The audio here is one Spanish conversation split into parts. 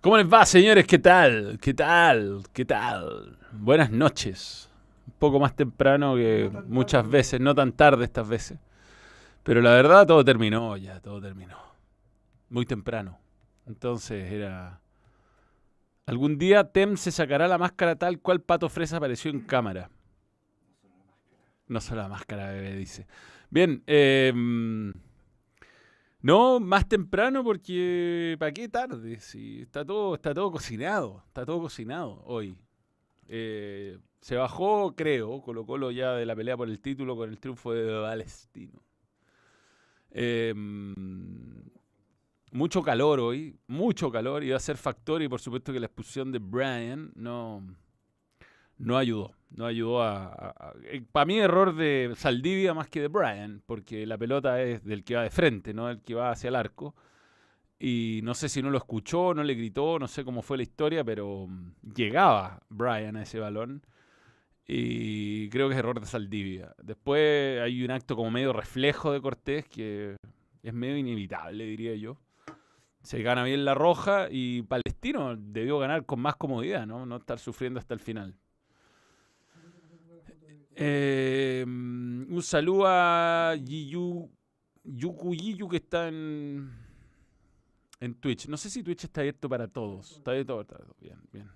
¿Cómo les va, señores? ¿Qué tal? ¿Qué tal? ¿Qué tal? Buenas noches. Un poco más temprano que muchas veces, no tan tarde estas veces. Pero la verdad todo terminó ya, todo terminó. Muy temprano. Entonces era... Algún día Tem se sacará la máscara tal cual Pato Fresa apareció en cámara. No solo la máscara, bebé, dice. Bien, eh... No, más temprano porque ¿para qué tarde? Si está todo, está todo cocinado, está todo cocinado hoy. Eh, se bajó, creo, Colo Colo ya de la pelea por el título con el triunfo de Valestino. Em, mucho calor hoy, mucho calor, iba a ser factor y por supuesto que la expulsión de Brian no, no ayudó. No ayudó a. Eh, para mí, error de Saldivia más que de Brian, porque la pelota es del que va de frente, no del que va hacia el arco. Y no sé si no lo escuchó, no le gritó, no sé cómo fue la historia, pero mm, llegaba Brian a ese balón. Y creo que es error de Saldivia. Después hay un acto como medio reflejo de Cortés que es medio inevitable, diría yo. Se gana bien la roja y Palestino debió ganar con más comodidad, ¿no? No estar sufriendo hasta el final. Eh, un saludo a Yiyu, Yuku que está en, en Twitch. No sé si Twitch está abierto para todos. Está abierto para todos. Bien, bien.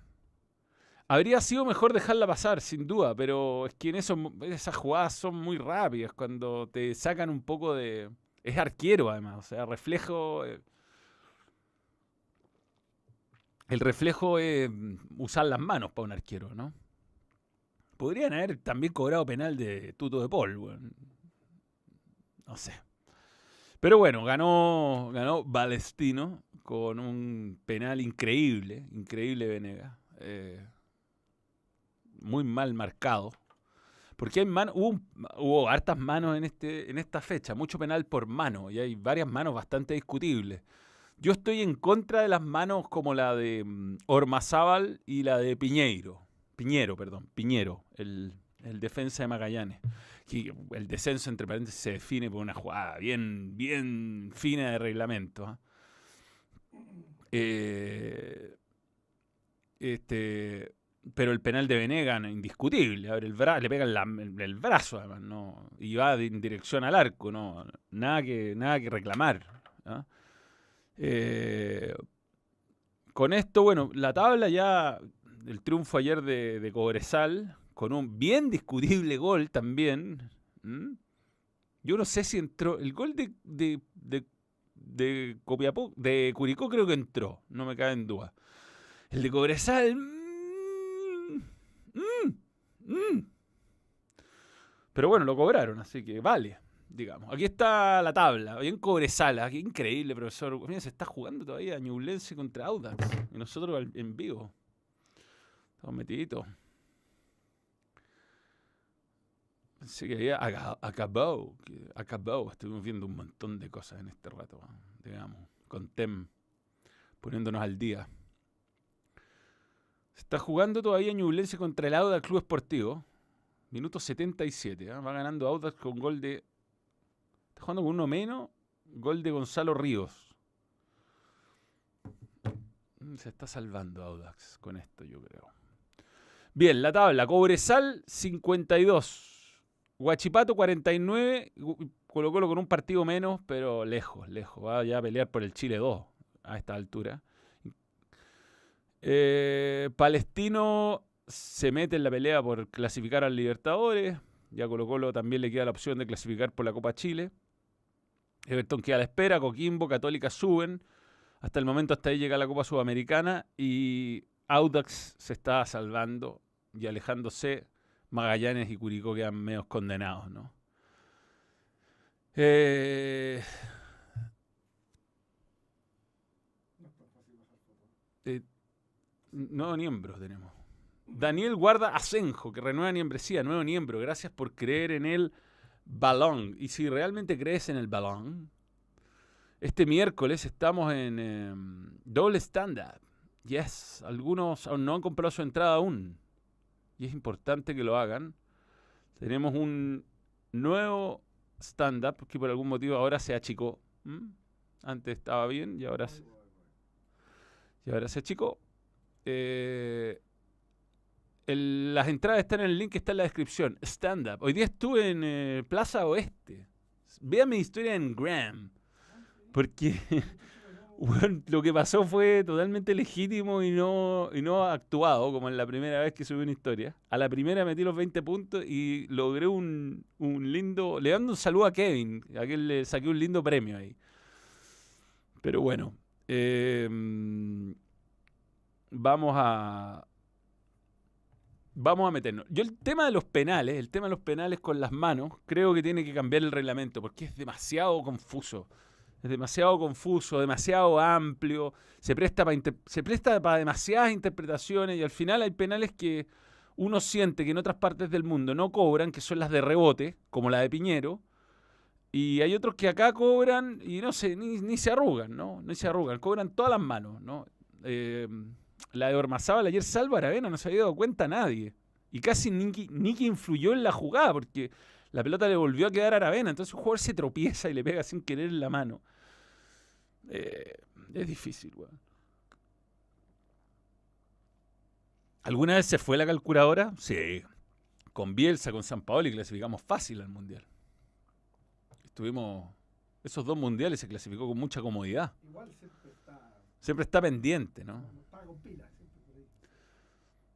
Habría sido mejor dejarla pasar, sin duda, pero es que en esas jugadas son muy rápidas. Cuando te sacan un poco de. Es arquero, además. O sea, reflejo. Eh, el reflejo es usar las manos para un arquero, ¿no? Podrían haber también cobrado penal de Tuto de Paul. No sé. Pero bueno, ganó, ganó Valestino con un penal increíble, increíble Venega. Eh, muy mal marcado. Porque hay hubo, hubo, hartas manos en, este, en esta fecha, mucho penal por mano, y hay varias manos bastante discutibles. Yo estoy en contra de las manos como la de mm, Ormazábal y la de Piñeiro. Piñero, perdón, Piñero, el, defensa de Magallanes. el descenso, entre paréntesis, se define por una jugada bien, bien fina de reglamento. ¿ah? Eh, este, pero el penal de Venegan, indiscutible. A ver, el le pega el, brazo, además, ¿no? y va en dirección al arco. ¿no? Nada, que, nada que reclamar. ¿ah? Eh, con esto, bueno, la tabla ya el triunfo ayer de, Cobresal, con un bien discutible gol también. Yo no sé si entró. El gol de, de, de, de, Copiapó, de Curicó creo que entró, no me cabe en duda. El de Cobresal. Mm, mm, mm. Pero bueno, lo cobraron, así que vale, digamos. Aquí está la tabla, bien Cobresal, aquí increíble, profesor. Mira, se está jugando todavía Ñublense contra Audax. Y nosotros en vivo. Estamos metiditos. Que había acabado, acabado. Estuvimos viendo un montón de cosas en este rato, digamos, con TEM, poniéndonos al día. Se está jugando todavía Ñublense contra el Audax Club Esportivo. Minuto 77. ¿eh? Va ganando Audax con gol de. Está jugando con uno menos. Gol de Gonzalo Ríos. Se está salvando Audax con esto, yo creo. Bien, la tabla. Cobresal 52. Guachipato 49. Colo Colo con un partido menos, pero lejos, lejos. Va ya a pelear por el Chile 2 a esta altura. Eh, Palestino se mete en la pelea por clasificar al Libertadores. Ya Colo Colo también le queda la opción de clasificar por la Copa Chile. Everton queda a la espera. Coquimbo, Católica suben. Hasta el momento, hasta ahí llega la Copa Sudamericana. Y Audax se está salvando y alejándose, Magallanes y Curicó quedan menos condenados, ¿no? Eh, eh, nuevo miembro tenemos. Daniel Guarda Asenjo, que renueva membresía, nuevo miembro. Gracias por creer en el balón. Y si realmente crees en el balón, este miércoles estamos en em, doble stand-up. Yes, algunos no han comprado su entrada aún y es importante que lo hagan. Tenemos un nuevo stand-up que por algún motivo ahora se achicó. Antes estaba bien y ahora se... Y ahora se achicó. Eh, las entradas están en el link que está en la descripción. Stand up. Hoy día estuve en eh, Plaza Oeste. Vea mi historia en Gram. Porque lo que pasó fue totalmente legítimo y no, y no actuado, como en la primera vez que subí una historia. A la primera metí los 20 puntos y logré un, un lindo. Le dando un saludo a Kevin, a quien le saqué un lindo premio ahí. Pero bueno, eh, vamos a. Vamos a meternos. Yo el tema de los penales, el tema de los penales con las manos, creo que tiene que cambiar el reglamento porque es demasiado confuso. Es demasiado confuso, demasiado amplio, se presta para se presta para demasiadas interpretaciones y al final hay penales que uno siente que en otras partes del mundo no cobran, que son las de rebote, como la de Piñero, y hay otros que acá cobran y no sé, ni, ni se arrugan, ¿no? Ni se arrugan, cobran todas las manos, ¿no? Eh, la de Ormazábal ayer salva Aravena, no se había dado cuenta nadie. Y casi ni, ni que influyó en la jugada, porque la pelota le volvió a quedar a Aravena. Entonces un jugador se tropieza y le pega sin querer en la mano. Eh, es difícil, weón. ¿Alguna vez se fue la calculadora? Sí. Con Bielsa, con San Paolo y clasificamos fácil al Mundial. Estuvimos... Esos dos mundiales se clasificó con mucha comodidad. Igual siempre está, Siempre está pendiente, ¿no? está con pilas.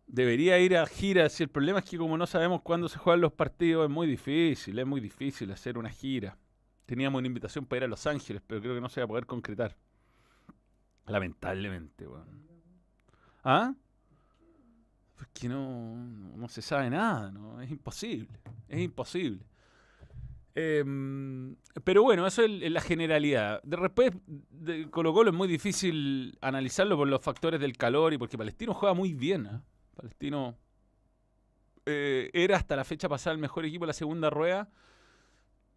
Debería ir a gira. Si el problema es que como no sabemos cuándo se juegan los partidos, es muy difícil, es muy difícil hacer una gira. Teníamos una invitación para ir a Los Ángeles, pero creo que no se va a poder concretar. Lamentablemente, weón. ¿Ah? Porque no, no se sabe nada, ¿no? Es imposible. Es imposible. Em, pero bueno, eso es la generalidad. De después, de Colo Colo es muy difícil analizarlo por los factores del calor y porque Palestino juega muy bien. ¿ah? Palestino eh, era hasta la fecha pasada el mejor equipo de la segunda rueda.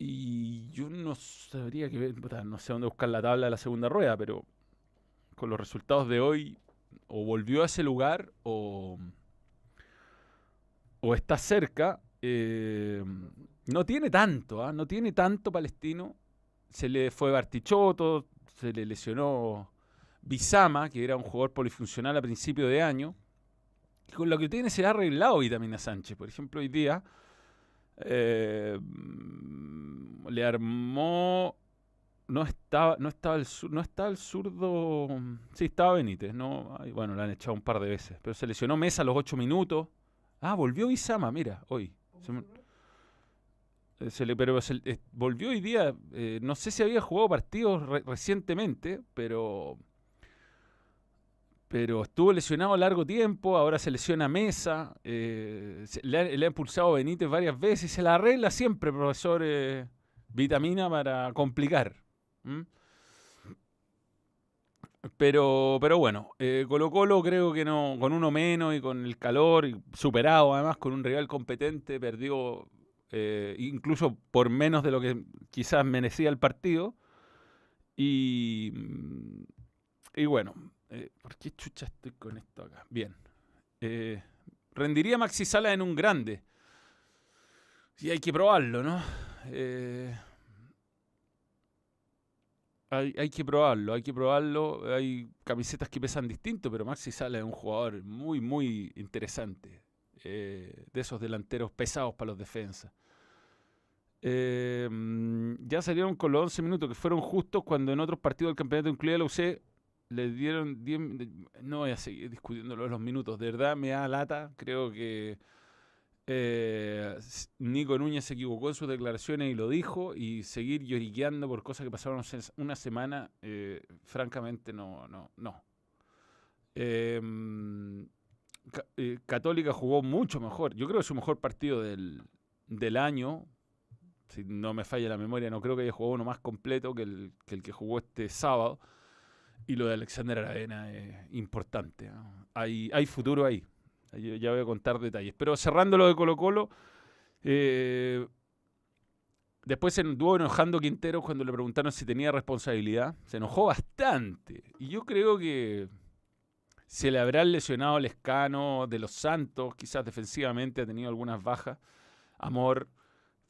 Y yo no sabría que ver, no sé dónde buscar la tabla de la segunda rueda, pero con los resultados de hoy, o volvió a ese lugar o, o está cerca. eh, no tiene tanto, ¿ah? no tiene tanto palestino. Se le fue Bartichotto, se le lesionó Bizama, que era un jugador polifuncional a principio de año. Y con lo que tiene se ha arreglado Vitamina Sánchez. Por ejemplo, hoy día eh, mm, le armó. No estaba, no estaba el sur, no estaba el zurdo. Sí, estaba Benítez, no. bueno, le han echado un par de veces. Pero se lesionó Mesa a los ocho minutos. Ah, volvió Bizama, mira, hoy. Eh, se le- pero se- eh, volvió hoy día. no sé si había jugado partidos re- recientemente, pero. Pero estuvo lesionado largo tiempo, ahora se lesiona Mesa, eh, le, ha, impulsado Benítez varias veces, se la arregla siempre, profesor eh, Vitamina, para complicar. Pero, pero bueno, eh, Colo Colo creo que no, con uno menos y con el calor, superado además con un rival competente, perdió eh, incluso por menos de lo que quizás merecía el partido. Y, y bueno, eh, ¿por qué chucha estoy con esto acá? Bien. Eh, rendiría Maxi Sala en un grande. Y hay que probarlo, ¿no? Eh, hay, hay que probarlo, hay que probarlo. Hay camisetas que pesan distinto, pero Maxi Sala es un jugador muy, muy interesante. de esos delanteros pesados para los defensas. Mm, ya salieron con los 11 minutos que fueron justos cuando en otros partidos del campeonato, incluida la UC, le dieron 10. mi- No voy a seguir discutiendo lo de los minutos, de verdad me da lata. Creo que eh, Nico Núñez se equivocó en sus declaraciones y lo dijo, y seguir lloriqueando por cosas que pasaron una semana, eh, francamente no, no, no. Ca- eh, Católica jugó mucho mejor. Yo creo que su mejor partido del, del año. Si no me falla la memoria, no creo que haya jugado uno más completo que, el que jugó este sábado. Y lo de Alexander Aravena es importante. Hay, hay futuro ahí. Ya voy a contar detalles. Pero cerrando lo de Colo Colo, eh, después se anduvo enojando Quintero cuando le preguntaron si tenía responsabilidad. Se enojó bastante. Y yo creo que se le habrá lesionado el escano de los Santos, quizás defensivamente ha tenido algunas bajas. Amor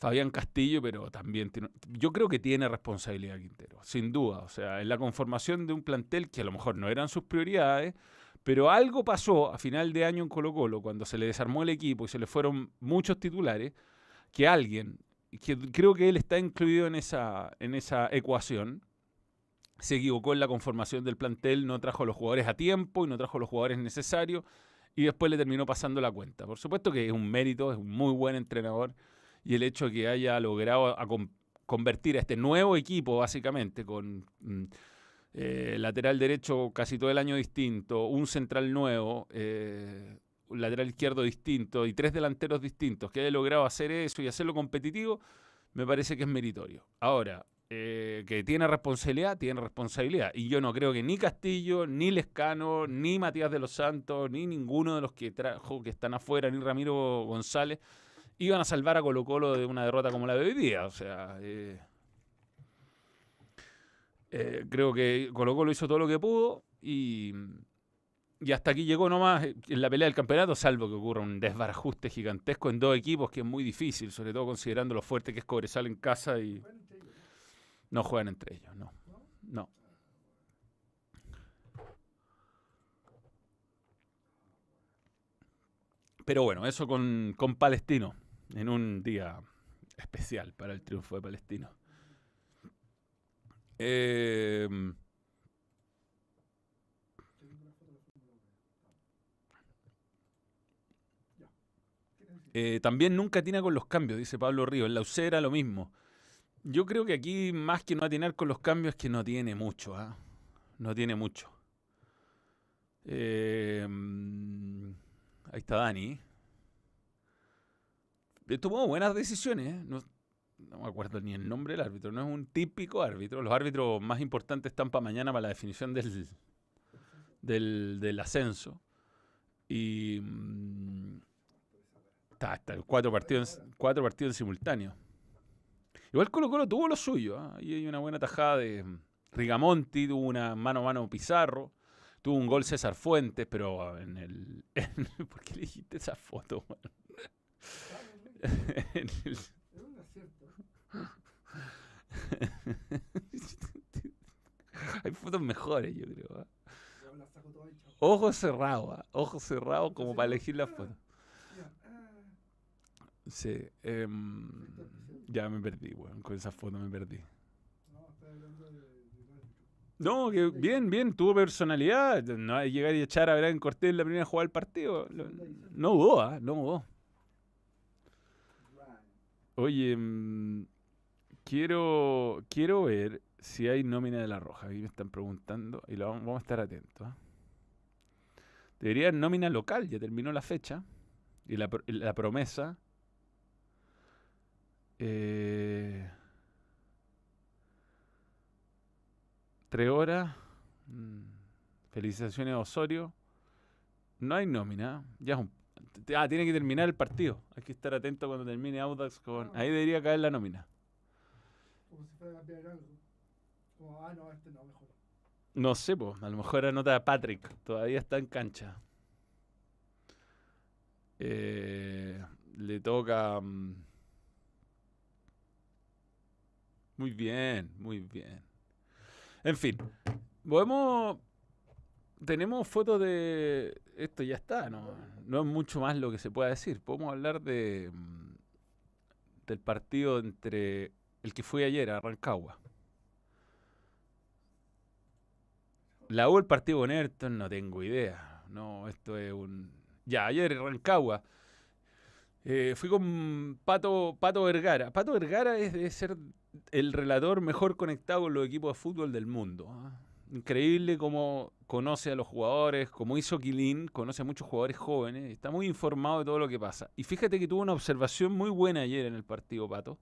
Fabián Castillo, pero también tiene, yo creo que tiene responsabilidad Quintero, sin duda. O sea, en la conformación de un plantel que a lo mejor no eran sus prioridades, pero algo pasó a final de año en Colo Colo, cuando se le desarmó el equipo y se le fueron muchos titulares, que alguien, que creo que él está incluido en esa, en esa ecuación, se equivocó en la conformación del plantel, no trajo los jugadores a tiempo y no trajo los jugadores necesarios y después le terminó pasando la cuenta. Por supuesto que es un mérito, es un muy buen entrenador y el hecho de que haya logrado convertir a este nuevo equipo, básicamente, con mm, eh, lateral derecho casi todo el año distinto, un central nuevo, eh, un lateral izquierdo distinto y tres delanteros distintos, que haya logrado hacer eso y hacerlo competitivo, me parece que es meritorio. Ahora, eh, que tiene responsabilidad, tiene responsabilidad. Y yo no creo que ni Castillo, ni Lescano, ni Matías de los Santos, ni ninguno de los que trajo que están afuera, ni Ramiro González, iban a salvar a Colo Colo de una derrota como la de hoy día. O sea, eh, eh, creo que Colo Colo hizo todo lo que pudo y, y hasta aquí llegó nomás en la pelea del campeonato, salvo que ocurra un desbarajuste gigantesco en dos equipos que es muy difícil, sobre todo considerando lo fuerte que es Cobresal en casa y no juegan entre ellos, no. No. Pero bueno, eso con, con Palestino en un día especial para el triunfo de Palestino. Em, eh, también nunca tiene con los cambios, dice Pablo Río. En la UCERA lo mismo. Yo creo que aquí, más que no atinar con los cambios, es que no tiene mucho. ¿ah? No tiene mucho. Em, ahí está Dani. Eh, tomó buenas decisiones. ¿eh? No, me acuerdo ni el nombre del árbitro. No es un típico árbitro. Los árbitros más importantes están para mañana para la definición del, del, ascenso. Y mm, está, está cuatro partidos, cuatro partidos en simultáneo. Igual Colo Colo tuvo lo suyo. ¿ah? Ahí hay una buena tajada de Rigamonti, tuvo una mano a mano Pizarro, tuvo un gol César Fuentes, pero en el... ¿Por qué le dijiste esa foto? Hay fotos mejores, yo creo. ¿ah? Ojos cerrados, ¿ah? ojos cerrados como para elegir la foto. Sí. Em, ya me perdí, weón. Con esa foto me perdí. No, que bien, bien, tuvo personalidad. No hay llegar y echar a ver en Cortés en la primera jugada del partido. No hubo, ¿ah? no hubo. Oye, mm, quiero, quiero ver si hay nómina de la Roja. Aquí me están preguntando y lo vamos, a estar atentos. ¿ah? Debería haber nómina local, ya terminó la fecha. Y la, la promesa eh, tres horas. Mm, felicitaciones a Osorio. No hay nómina. Ya ah, tiene que terminar el partido. Hay que estar atento cuando termine Audax con. Ahí debería caer la nómina. Como si fuera a cambiar algo. Como, ah, no, este no, mejor. No sé, pues. A lo mejor anota a Patrick. Todavía está en cancha. Eh, le toca. Mm, muy bien, muy bien. En fin, podemos. Tenemos fotos de. Esto ya está, ¿no? No es mucho más lo que se pueda decir. Podemos hablar de. Mm, del partido entre. El que fue ayer a Rancagua. La U el partido con Ayrton, no tengo idea. No, esto es un. Ya, ayer Rancagua. Eh, fui con Pato, Pato Vergara. Pato Vergara es de ser el relator mejor conectado con los equipos de fútbol del mundo. ¿ah? Increíble cómo conoce a los jugadores, como hizo Quilín, conoce a muchos jugadores jóvenes, está muy informado de todo lo que pasa. Y fíjate que tuvo una observación muy buena ayer en el partido, Pato,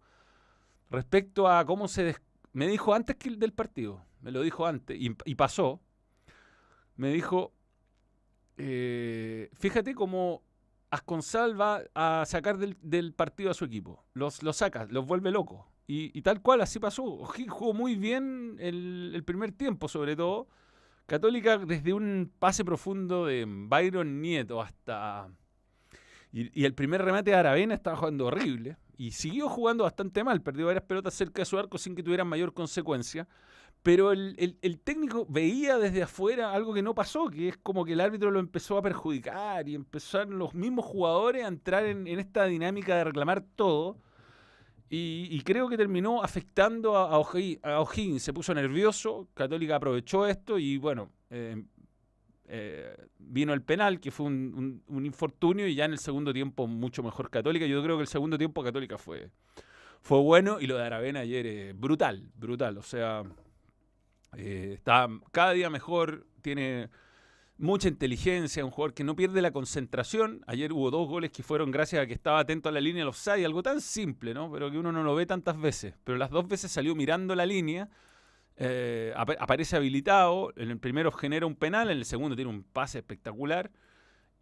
respecto a cómo se... Me dijo antes que del partido, me lo dijo antes, y, pasó. Me dijo, eh, fíjate cómo Asconzal va a sacar del, partido a su equipo. Los, los saca, los vuelve locos. Y, tal cual, así pasó. jugó muy bien el, primer tiempo, sobre todo. Católica, desde un pase profundo de Byron Nieto hasta. Y, el primer remate de Aravena estaba jugando horrible. y siguió jugando bastante mal. Perdió varias pelotas cerca de su arco sin que tuvieran mayor consecuencia. Pero el, técnico veía desde afuera algo que no pasó, que es como que el árbitro lo empezó a perjudicar y empezaron los mismos jugadores a entrar en, en esta dinámica de reclamar todo. Y, creo que terminó afectando a, a O'Higgins. Se puso nervioso, Católica aprovechó esto y bueno, eh, eh, vino el penal, que fue un, infortunio, y ya en el segundo tiempo mucho mejor Católica. Yo creo que el segundo tiempo Católica fue, fue bueno y lo de Aravena ayer brutal, brutal. O sea, eh, está cada día mejor, tiene mucha inteligencia, un jugador que no pierde la concentración. Ayer hubo dos goles que fueron gracias a que estaba atento a la línea los offside, algo tan simple, ¿no? Pero que uno no lo ve tantas veces. Pero las dos veces salió mirando la línea, eh, aparece habilitado, en el primero genera un penal, en el segundo tiene un pase espectacular.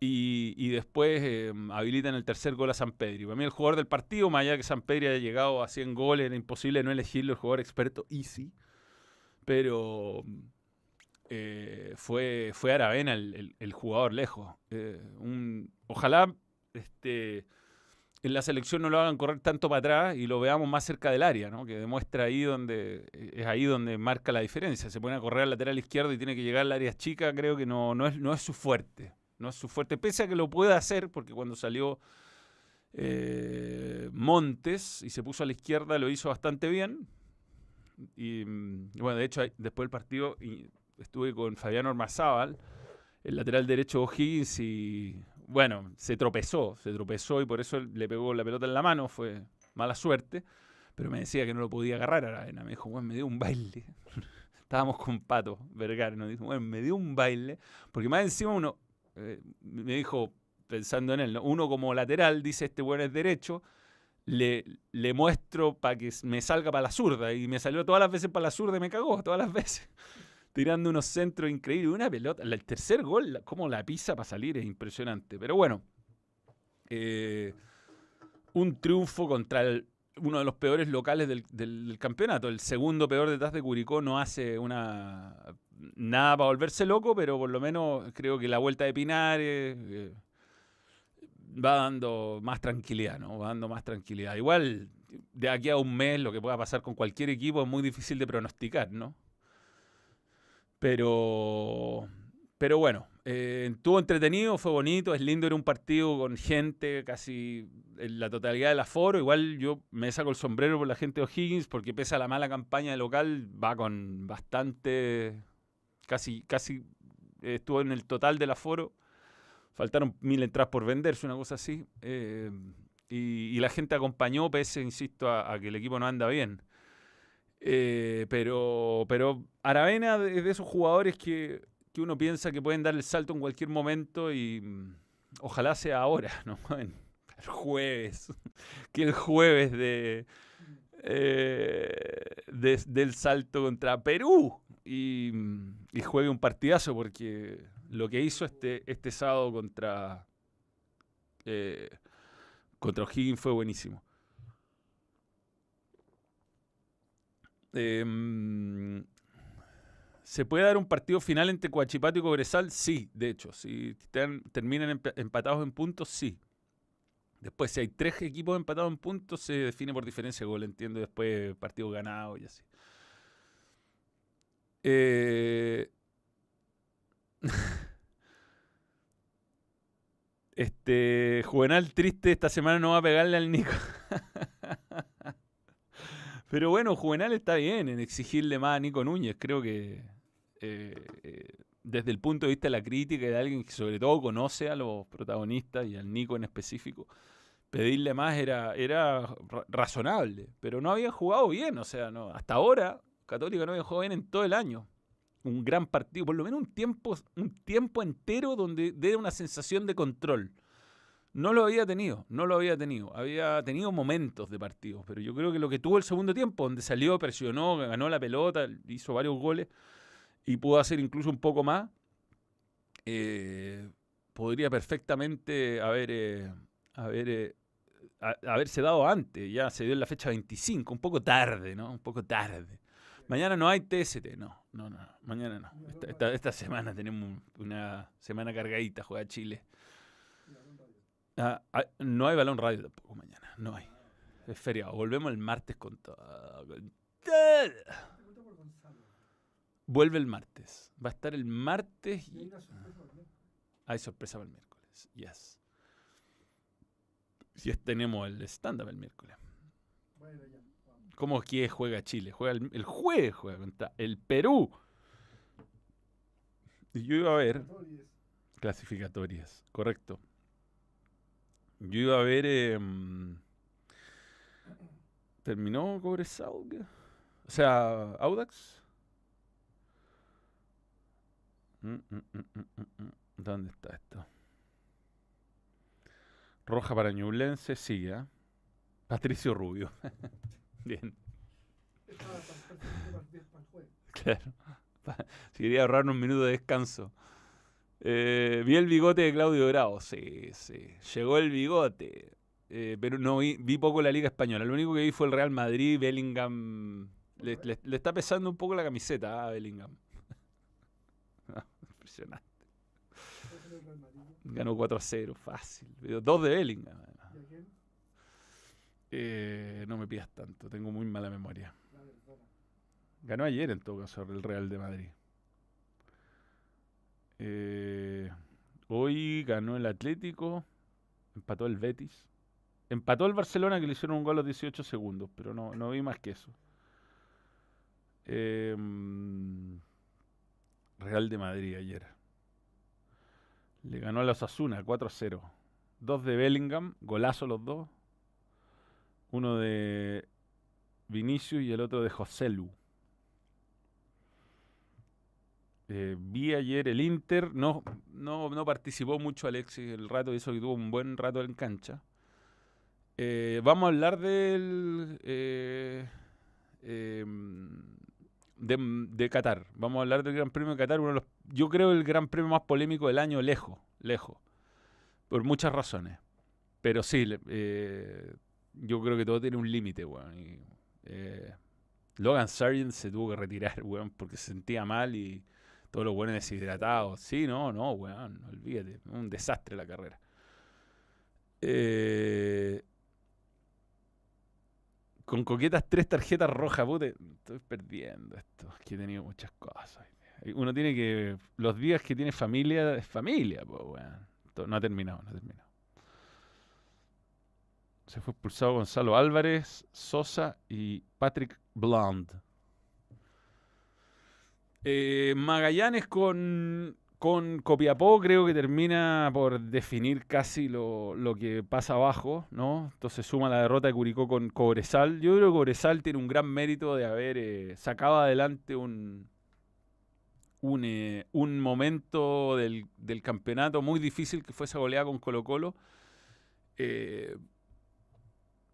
Y, después eh, habilita en el tercer gol a San Pedro. Y para mí el jugador del partido, más allá que San Pedro haya llegado a 100 goles, era imposible no elegirlo, el jugador experto, easy. Pero eh, fue, fue Aravena el, jugador lejos. Eh, ojalá este, en la selección no lo hagan correr tanto para atrás y lo veamos más cerca del área, ¿no? que demuestra ahí donde es ahí donde marca la diferencia. Se pone a correr al lateral izquierdo y tiene que llegar al área chica, creo que no, no, es, no es su fuerte. No es su fuerte, pese a que lo puede hacer, porque cuando salió eh, Montes y se puso a la izquierda lo hizo bastante bien. Y, mm, bueno, de hecho, después del partido estuve con Fabián Ormazábal, el lateral derecho O'Higgins, y bueno, se tropezó, se tropezó y por eso le pegó la pelota en la mano, fue mala suerte, pero me decía que no lo podía agarrar a arena. Me dijo, bueno, me dio un baile. Estábamos con Pato Vergara, nos dijo, bueno, me dio un baile, porque más encima uno, eh, me dijo, pensando en él, uno como lateral dice, este bueno es derecho, le, le muestro para que me salga para la zurda, y me salió todas las veces para la zurda y me cagó, todas las veces tirando unos centros increíbles. Una pelota. El tercer gol, como la pisa para salir, es impresionante. Pero bueno, eh, un triunfo contra uno de los peores locales del, campeonato. El segundo peor detrás de Curicó no hace una nada para volverse loco, pero por lo menos creo que la vuelta de Pinares eh, va dando más tranquilidad, ¿no? Va dando más tranquilidad. Igual, de aquí a un mes, lo que pueda pasar con cualquier equipo es muy difícil de pronosticar, ¿no? Pero, pero bueno, eh, estuvo entretenido, fue bonito, es lindo, era un partido con gente, casi en la totalidad del aforo. Igual yo me saco el sombrero por la gente de O'Higgins, porque pese a la mala campaña de local, va con bastante, casi, casi estuvo en el total del aforo. Faltaron mil entradas por venderse, una cosa así. Eh, y, la gente acompañó, pese, insisto, a que el equipo no anda bien. Eh, pero, pero Aravena es de esos jugadores que, que, uno piensa que pueden dar el salto en cualquier momento y mm, ojalá sea ahora, ¿no? el jueves. que el jueves de, eh, del salto contra Perú y, mm, y, juegue un partidazo porque lo que hizo este, este sábado contra, eh, contra O'Higgins fue buenísimo. Em, ¿Se puede dar un partido final entre Coachipato y Cobresal? Sí, de hecho. Si terminan empatados en puntos, sí. Después, si hay tres equipos empatados en puntos, se define por diferencia de gol, entiendo. Después, partido ganado y así. Eh, este Juvenal triste esta semana no va a pegarle al Nico. Pero bueno, Juvenal está bien en exigirle más a Nico Núñez. Creo que eh, desde el punto de vista de la crítica y de alguien que sobre todo conoce a los protagonistas y al Nico en específico, pedirle más era, era razonable. Pero no había jugado bien. O sea, no, hasta ahora Católica no había jugado bien en todo el año. Un gran partido, por lo menos un tiempo, un tiempo entero donde dé una sensación de control. No lo había tenido, no lo había tenido. Había tenido momentos de partidos, pero yo creo que lo que tuvo el segundo tiempo, donde salió, presionó, ganó la pelota, hizo varios goles y pudo hacer incluso un poco más, eh, podría perfectamente haber, eh, haber eh, haberse dado antes. Ya se dio en la fecha 25, un poco tarde, ¿no? Un poco tarde. Mañana no hay TST, no, no, no, mañana no. Esta, esta semana tenemos una semana cargadita, juega Chile. Ah, ah, no hay balón radio tampoco mañana, no hay. es feriado. Volvemos el martes con todo. Vuelve el martes. Va a estar el martes Y también. hay sorpresa para el miércoles. Yes. Si es, tenemos el stand-up el miércoles. ¿Cómo que juega Chile? Juega el, el jueves juega contra el Perú. Y yo iba a ver clasificatorias, correcto. Yo iba a ver. em, ¿Terminó Cobresal? O sea, Audax. Mm, mm, mm. ¿Dónde está esto? Roja para Ñublense, sigue. ¿ah? Patricio Rubio. Bien. Claro. Si quería ahorrarnos un minuto de descanso. Eh, vi el bigote de Claudio Bravo. Sí, sí. Llegó el bigote. Eh, pero no vi, vi poco la Liga Española. Lo único que vi fue el Real Madrid. Bellingham. Le, le- le está pesando un poco la camiseta a Bellingham. Ah, Impresionante. Ganó 4 a 0. Fácil. Pero Dos de Bellingham. Eh, no me pidas tanto. Tengo muy mala memoria. Ganó ayer en todo caso el Real de Madrid. Eh, hoy ganó el Atlético, empató el Betis, empató el Barcelona que le hicieron un gol a los 18 segundos, pero no, no vi más que eso. Mm, Real de Madrid ayer. Le ganó a los Asuna 4 a 0. Dos de Bellingham, golazo los dos. Uno de Vinicius y el otro de Joselu. Eh, vi ayer el Inter, no, no, no participó mucho Alexis el rato, hizo que tuvo un buen rato en cancha. Eh, vamos a hablar del eh, em, de, Qatar. Vamos a hablar del Gran Premio de Qatar, uno de los, yo creo el Gran Premio más polémico del año, lejos, lejos, por muchas razones. Pero sí, eh, yo creo que todo tiene un límite, weón. Logan Sargent se tuvo que retirar, weón, porque se sentía mal y todos los buenos deshidratados. Sí, no, no, weón, olvídate. Un desastre la carrera. Eh, con coquetas tres tarjetas rojas, puta, estoy perdiendo esto. Es que he tenido muchas cosas. Uno tiene que. Los días que tiene familia, es familia, weón. No ha terminado, no ha terminado. Se fue expulsado Gonzalo Álvarez, Sosa y Patrick Blond. Eh, Magallanes con, con Copiapó creo que termina por definir casi lo, lo que pasa abajo, ¿no? Entonces suma la derrota de Curicó con Cobresal. Yo creo que Cobresal tiene un gran mérito de haber eh, sacado adelante un, un, eh, un momento del, del campeonato muy difícil que fue esa goleada con Colo Colo. Eh,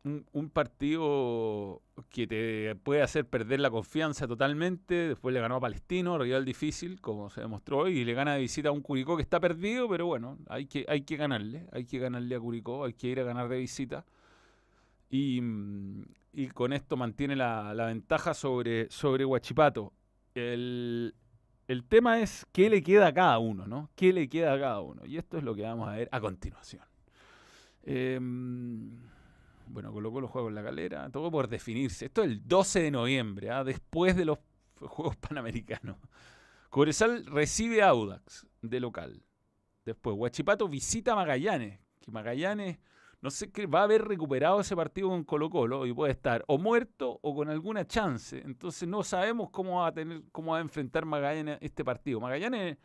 un, partido que te puede hacer perder la confianza totalmente. Después le ganó a Palestino, rival difícil, como se demostró hoy, y le gana de visita a un Curicó que está perdido, pero bueno, hay que, hay que ganarle, hay que ganarle a Curicó, hay que ir a ganar de visita. Y, mm, y con esto mantiene la, la ventaja sobre, sobre Huachipato. El, el tema es qué le queda a cada uno, ¿no? ¿Qué le queda a cada uno? Y esto es lo que vamos a ver a continuación. Em, bueno, colocó los juegos en la calera, todo por definirse. Esto es el 12 de noviembre, ¿ah? después de los Juegos Panamericanos. Cobresal recibe Audax de local. Después, Huachipato visita Magallanes. Que Magallanes, no sé qué, va a haber recuperado ese partido con Colo Colo y puede estar o muerto o con alguna chance. Entonces no sabemos cómo va a tener, cómo va a enfrentar Magallanes este partido. Magallanes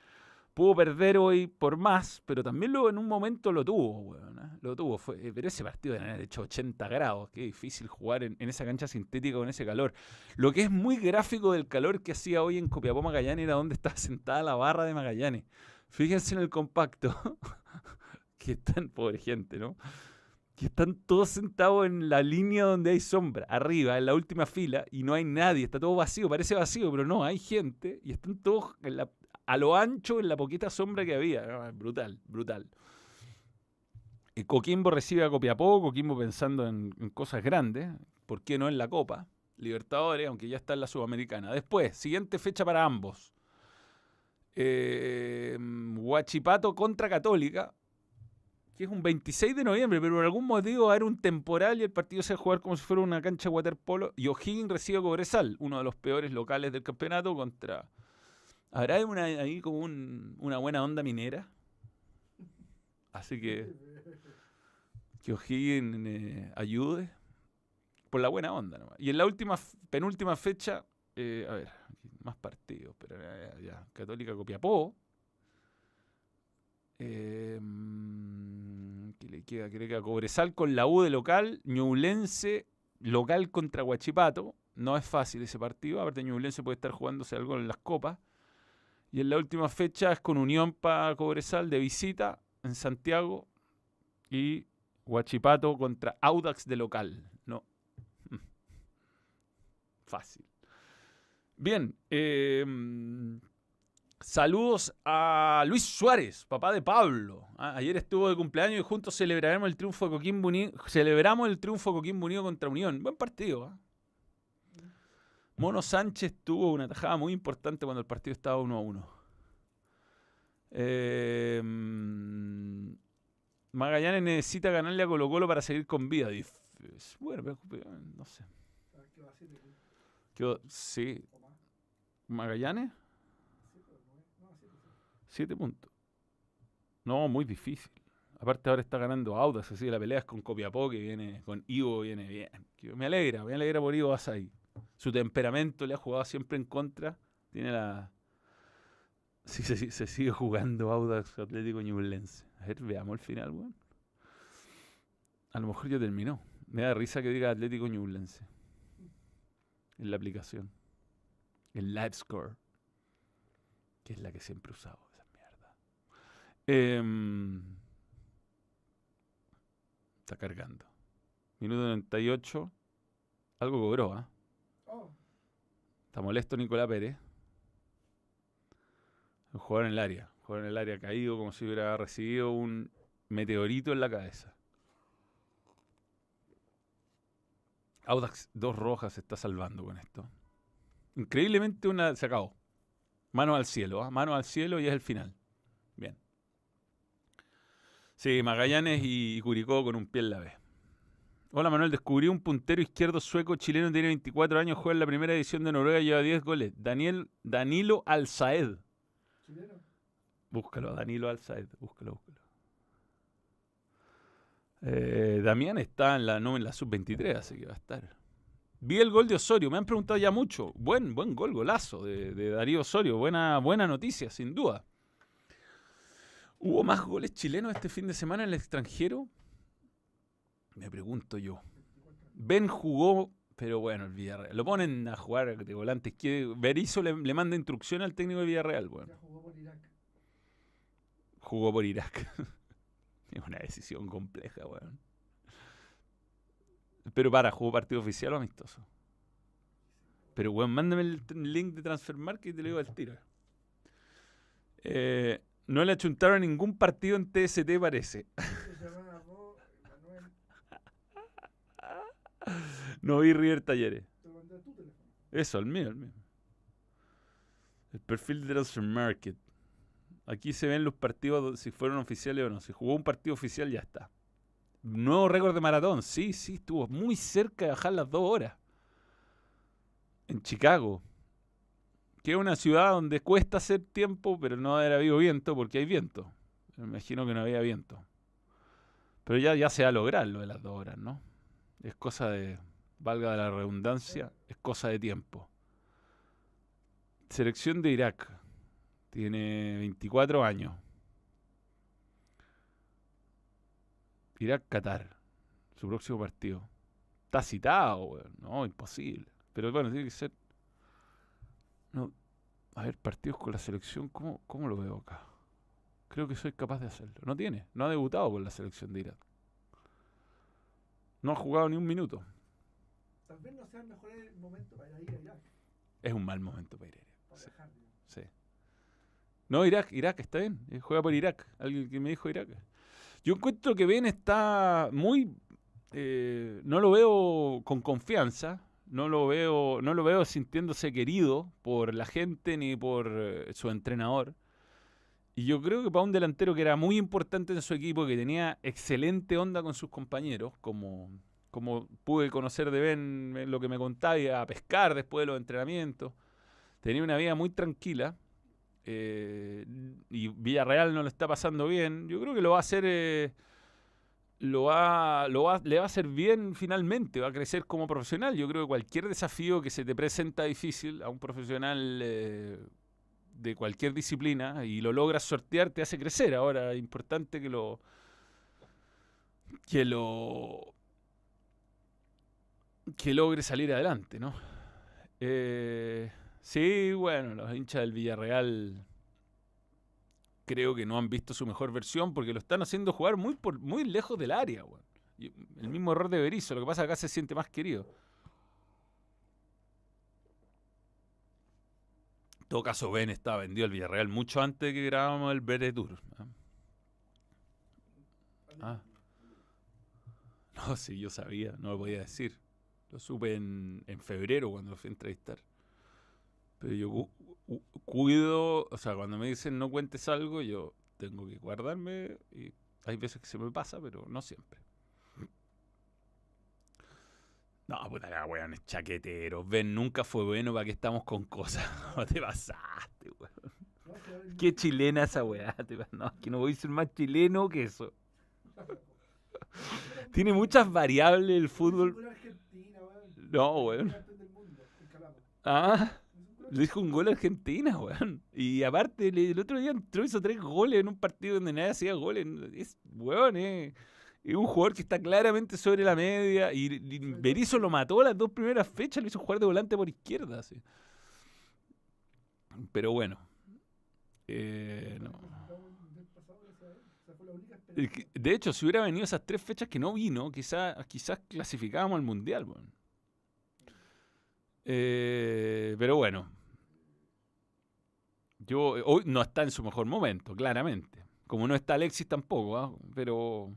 pudo perder hoy por más, pero también lo, en un momento lo tuvo, weón, ¿eh? Lo tuvo. Fue, eh, pero ese partido de haber hecho 80 grados. Qué difícil jugar en, en esa cancha sintética con ese calor. Lo que es muy gráfico del calor que hacía hoy en Copiapó Magallanes era donde estaba sentada la barra de Magallanes. Fíjense en el compacto. que están, pobre gente, ¿no? Que están todos sentados en la línea donde hay sombra, arriba, en la última fila, y no hay nadie, está todo vacío, parece vacío, pero no, hay gente, y están todos en la- a lo ancho en la poquita sombra que había. Ah, Brutal, brutal. Y Coquimbo recibe a Copiapó, Coquimbo pensando en, cosas grandes, ¿por qué no en la Copa? Libertadores, aunque ya está en la Sudamericana. Después, siguiente fecha para ambos. Eh, Huachipato contra Católica. que es un 26 de noviembre, pero por algún motivo va a haber un temporal y el partido se va a jugar como si fuera una cancha de waterpolo. Y O'Higgins recibe a Cobresal, uno de los peores locales del campeonato, contra. ¿Habrá una, ahí como un- una buena onda minera? Así que que O'Higgins eh, ayude por la buena onda. nomás. Y en la última, penúltima fecha, eh, a ver, más partidos, pero eh, ya, Católica Copiapó. Eh, ¿Qué le queda? Creo que a Cobresal con la U de local, Ñublense local contra Huachipato. No es fácil ese partido, aparte Ñublense puede estar jugándose algo en las copas. Y en la última fecha es con Unión para Cobresal de visita en Santiago y Huachipato contra Audax de local. No. Fácil. Bien. eh, saludos a Luis Suárez, papá de Pablo. Ah, ayer estuvo de cumpleaños y juntos celebraremos el triunfo de Coquimbo Unido. Celebramos el triunfo de Coquimbo Unido contra Unión. Buen partido. ¿ah? Mono Sánchez tuvo una tajada muy importante cuando el partido estaba 1 a 1. Eh, mm, Magallanes necesita ganarle a Colo Colo para seguir con vida. Bueno, no sé. Sí. Magallanes, Siete o nueve. No, siete, siete. 7 puntos. No, muy difícil. Aparte ahora está ganando Audax, así la pelea es con Copiapó, que viene con Ivo, viene bien. Me alegra, me alegra por Ivo Asai. Su temperamento le ha jugado siempre en contra. Tiene la... Sí, se, sigue jugando Audax Atlético Ñublense. A ver, veamos el final, weón. A lo mejor ya terminó. Me da risa que diga Atlético Ñublense. En la aplicación. El Live Score. Que es la que siempre he usado, esa mierda. Em, está cargando. Minuto 98. Algo cobró, ¿ah? Está molesto Nicolás Pérez. Un jugador en el área. Un jugador en el área caído como si hubiera recibido un meteorito en la cabeza. Audax, dos rojas se está salvando con esto. Increíblemente una se acabó. Mano al cielo, ¿ah? mano al cielo y es el final. Bien. Sí, Magallanes y Curicó con un pie en la B. Hola Manuel, descubrí un puntero izquierdo sueco chileno, tiene 24 años, juega en la primera edición de Noruega, lleva 10 goles. Daniel, Danilo Alzaed. chileno. Búscalo, Danilo Alzaed, búscalo, búscalo. Eh, Damián está en la, no, en la sub-23, así que va a estar. Vi el gol de Osorio, me han preguntado ya mucho. Buen, buen gol, golazo de, de Darío Osorio. Buena, buena noticia, sin duda. ¿Hubo más goles chilenos este fin de semana en el extranjero? Me pregunto yo. Ben jugó, pero bueno, el Villarreal. Lo ponen a jugar de volante izquierdo. Berizzo le, le manda instrucción al técnico del Villarreal. Bueno, jugó por Irak. jugó por Irak. es una decisión compleja, weón. Pero para, jugó partido oficial o amistoso. Pero, weón, mándame el link de Transfermarkt y te lo digo al tiro. Eh, no le achuntaron ningún partido en TST, parece. Se llama Ro- Manuel. No vi River Talleres. Eso, el mío, el mío. El perfil de Transfer Market. Aquí se ven los partidos do- si fueron oficiales o no. Si jugó un partido oficial, ya está. Nuevo récord de maratón. Sí, sí, estuvo muy cerca de bajar las dos horas. En Chicago. Que es una ciudad donde cuesta hacer tiempo, pero no haber habido viento porque hay viento. Me imagino que no había viento. Pero ya, ya se va a lograr lo de las dos horas, ¿no? Es cosa de, valga la redundancia, es cosa de tiempo. Selección de Irak. Tiene 24 años. Irak-Qatar. Su próximo partido. Está citado, weón. No, imposible. Pero bueno, tiene que ser. No. A ver, partidos con la selección, ¿cómo, cómo lo veo acá? Creo que soy capaz de hacerlo. No tiene. No ha debutado con la selección de Irak. No ha jugado ni un minuto. Tal vez no sea el mejor momento para ir a Irak. Es un mal momento para ir a Irak. Para Sí. Sí. No, Irak, Irak, está bien. eh, Juega por Irak. Alguien que me dijo Irak. Yo encuentro que Ben está muy. eh, no lo veo con confianza. No lo veo, no lo veo sintiéndose querido por la gente ni por eh, su entrenador. Y yo creo que para un delantero que era muy importante en su equipo, que tenía excelente onda con sus compañeros, como, como pude conocer de Ben eh, lo que me contaba, a pescar después de los entrenamientos, tenía una vida muy tranquila. eh, y Villarreal no lo está pasando bien. Yo creo que lo va a hacer. eh, lo va, lo va- le va a hacer bien finalmente, va a crecer como profesional. Yo creo que cualquier desafío que se te presenta difícil a un profesional eh, de cualquier disciplina y lo logras sortear, te hace crecer. Ahora, es importante que lo. que lo. Que logre salir adelante, ¿no? Eh, sí, bueno, los hinchas del Villarreal creo que no han visto su mejor versión porque lo están haciendo jugar muy, muy lejos del área, El mismo error de Berizzo, lo que pasa es que acá se siente más querido. En todo caso, Ben estaba vendido al Villarreal mucho antes de que grabamos el Tour. ¿ah? Ah. No, sí, yo sabía, no lo podía decir. Lo supe en, en febrero cuando lo fui a entrevistar. Pero yo cu- cu- cuido, o sea, cuando me dicen no cuentes algo, yo tengo que guardarme y hay veces que se me pasa, pero no siempre. No, puta la weón, es chaquetero. Ben nunca fue bueno para que estamos con cosas. Te pasaste, weón. Qué chilena esa weá. No, es que no voy a ser más chileno que eso. Tiene muchas variables el fútbol. No, weón. Ah, le dijo un gol a Argentina, weón. Y aparte, el otro día entró, hizo tres goles en un partido donde nadie hacía goles. Es, weón, eh. Es un jugador que está claramente sobre la media. Y, Berizzo lo mató las dos primeras fechas, lo hizo jugar de volante por izquierda. así. Pero bueno. Eh, no. De hecho, si hubiera venido esas tres fechas que no vino, quizás quizás clasificábamos al Mundial. weón. Eh, pero bueno. Yo, hoy no está en su mejor momento, claramente. Como no está Alexis tampoco, ¿ah? pero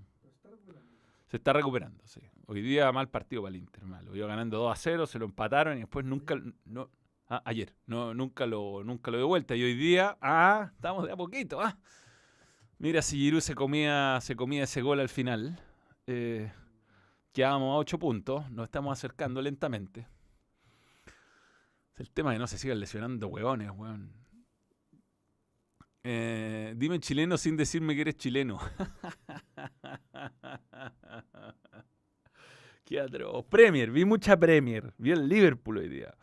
se está recuperando. Sí. Hoy día mal partido para el Inter, mal. Lo iba ganando 2 a 0, se lo empataron y después nunca... No, ah, ayer, no, nunca, lo, nunca lo de vuelta. Y hoy día, ah, estamos de a poquito. Ah. Mira, si Giroud se comía, se comía ese gol al final, eh, quedábamos a 8 puntos, nos estamos acercando lentamente. El tema es que no se sigan lesionando huevones, weón. Eh, dime chileno sin decirme que eres chileno. Qué atroz. Premier, vi mucha Premier. Vi el Liverpool hoy día.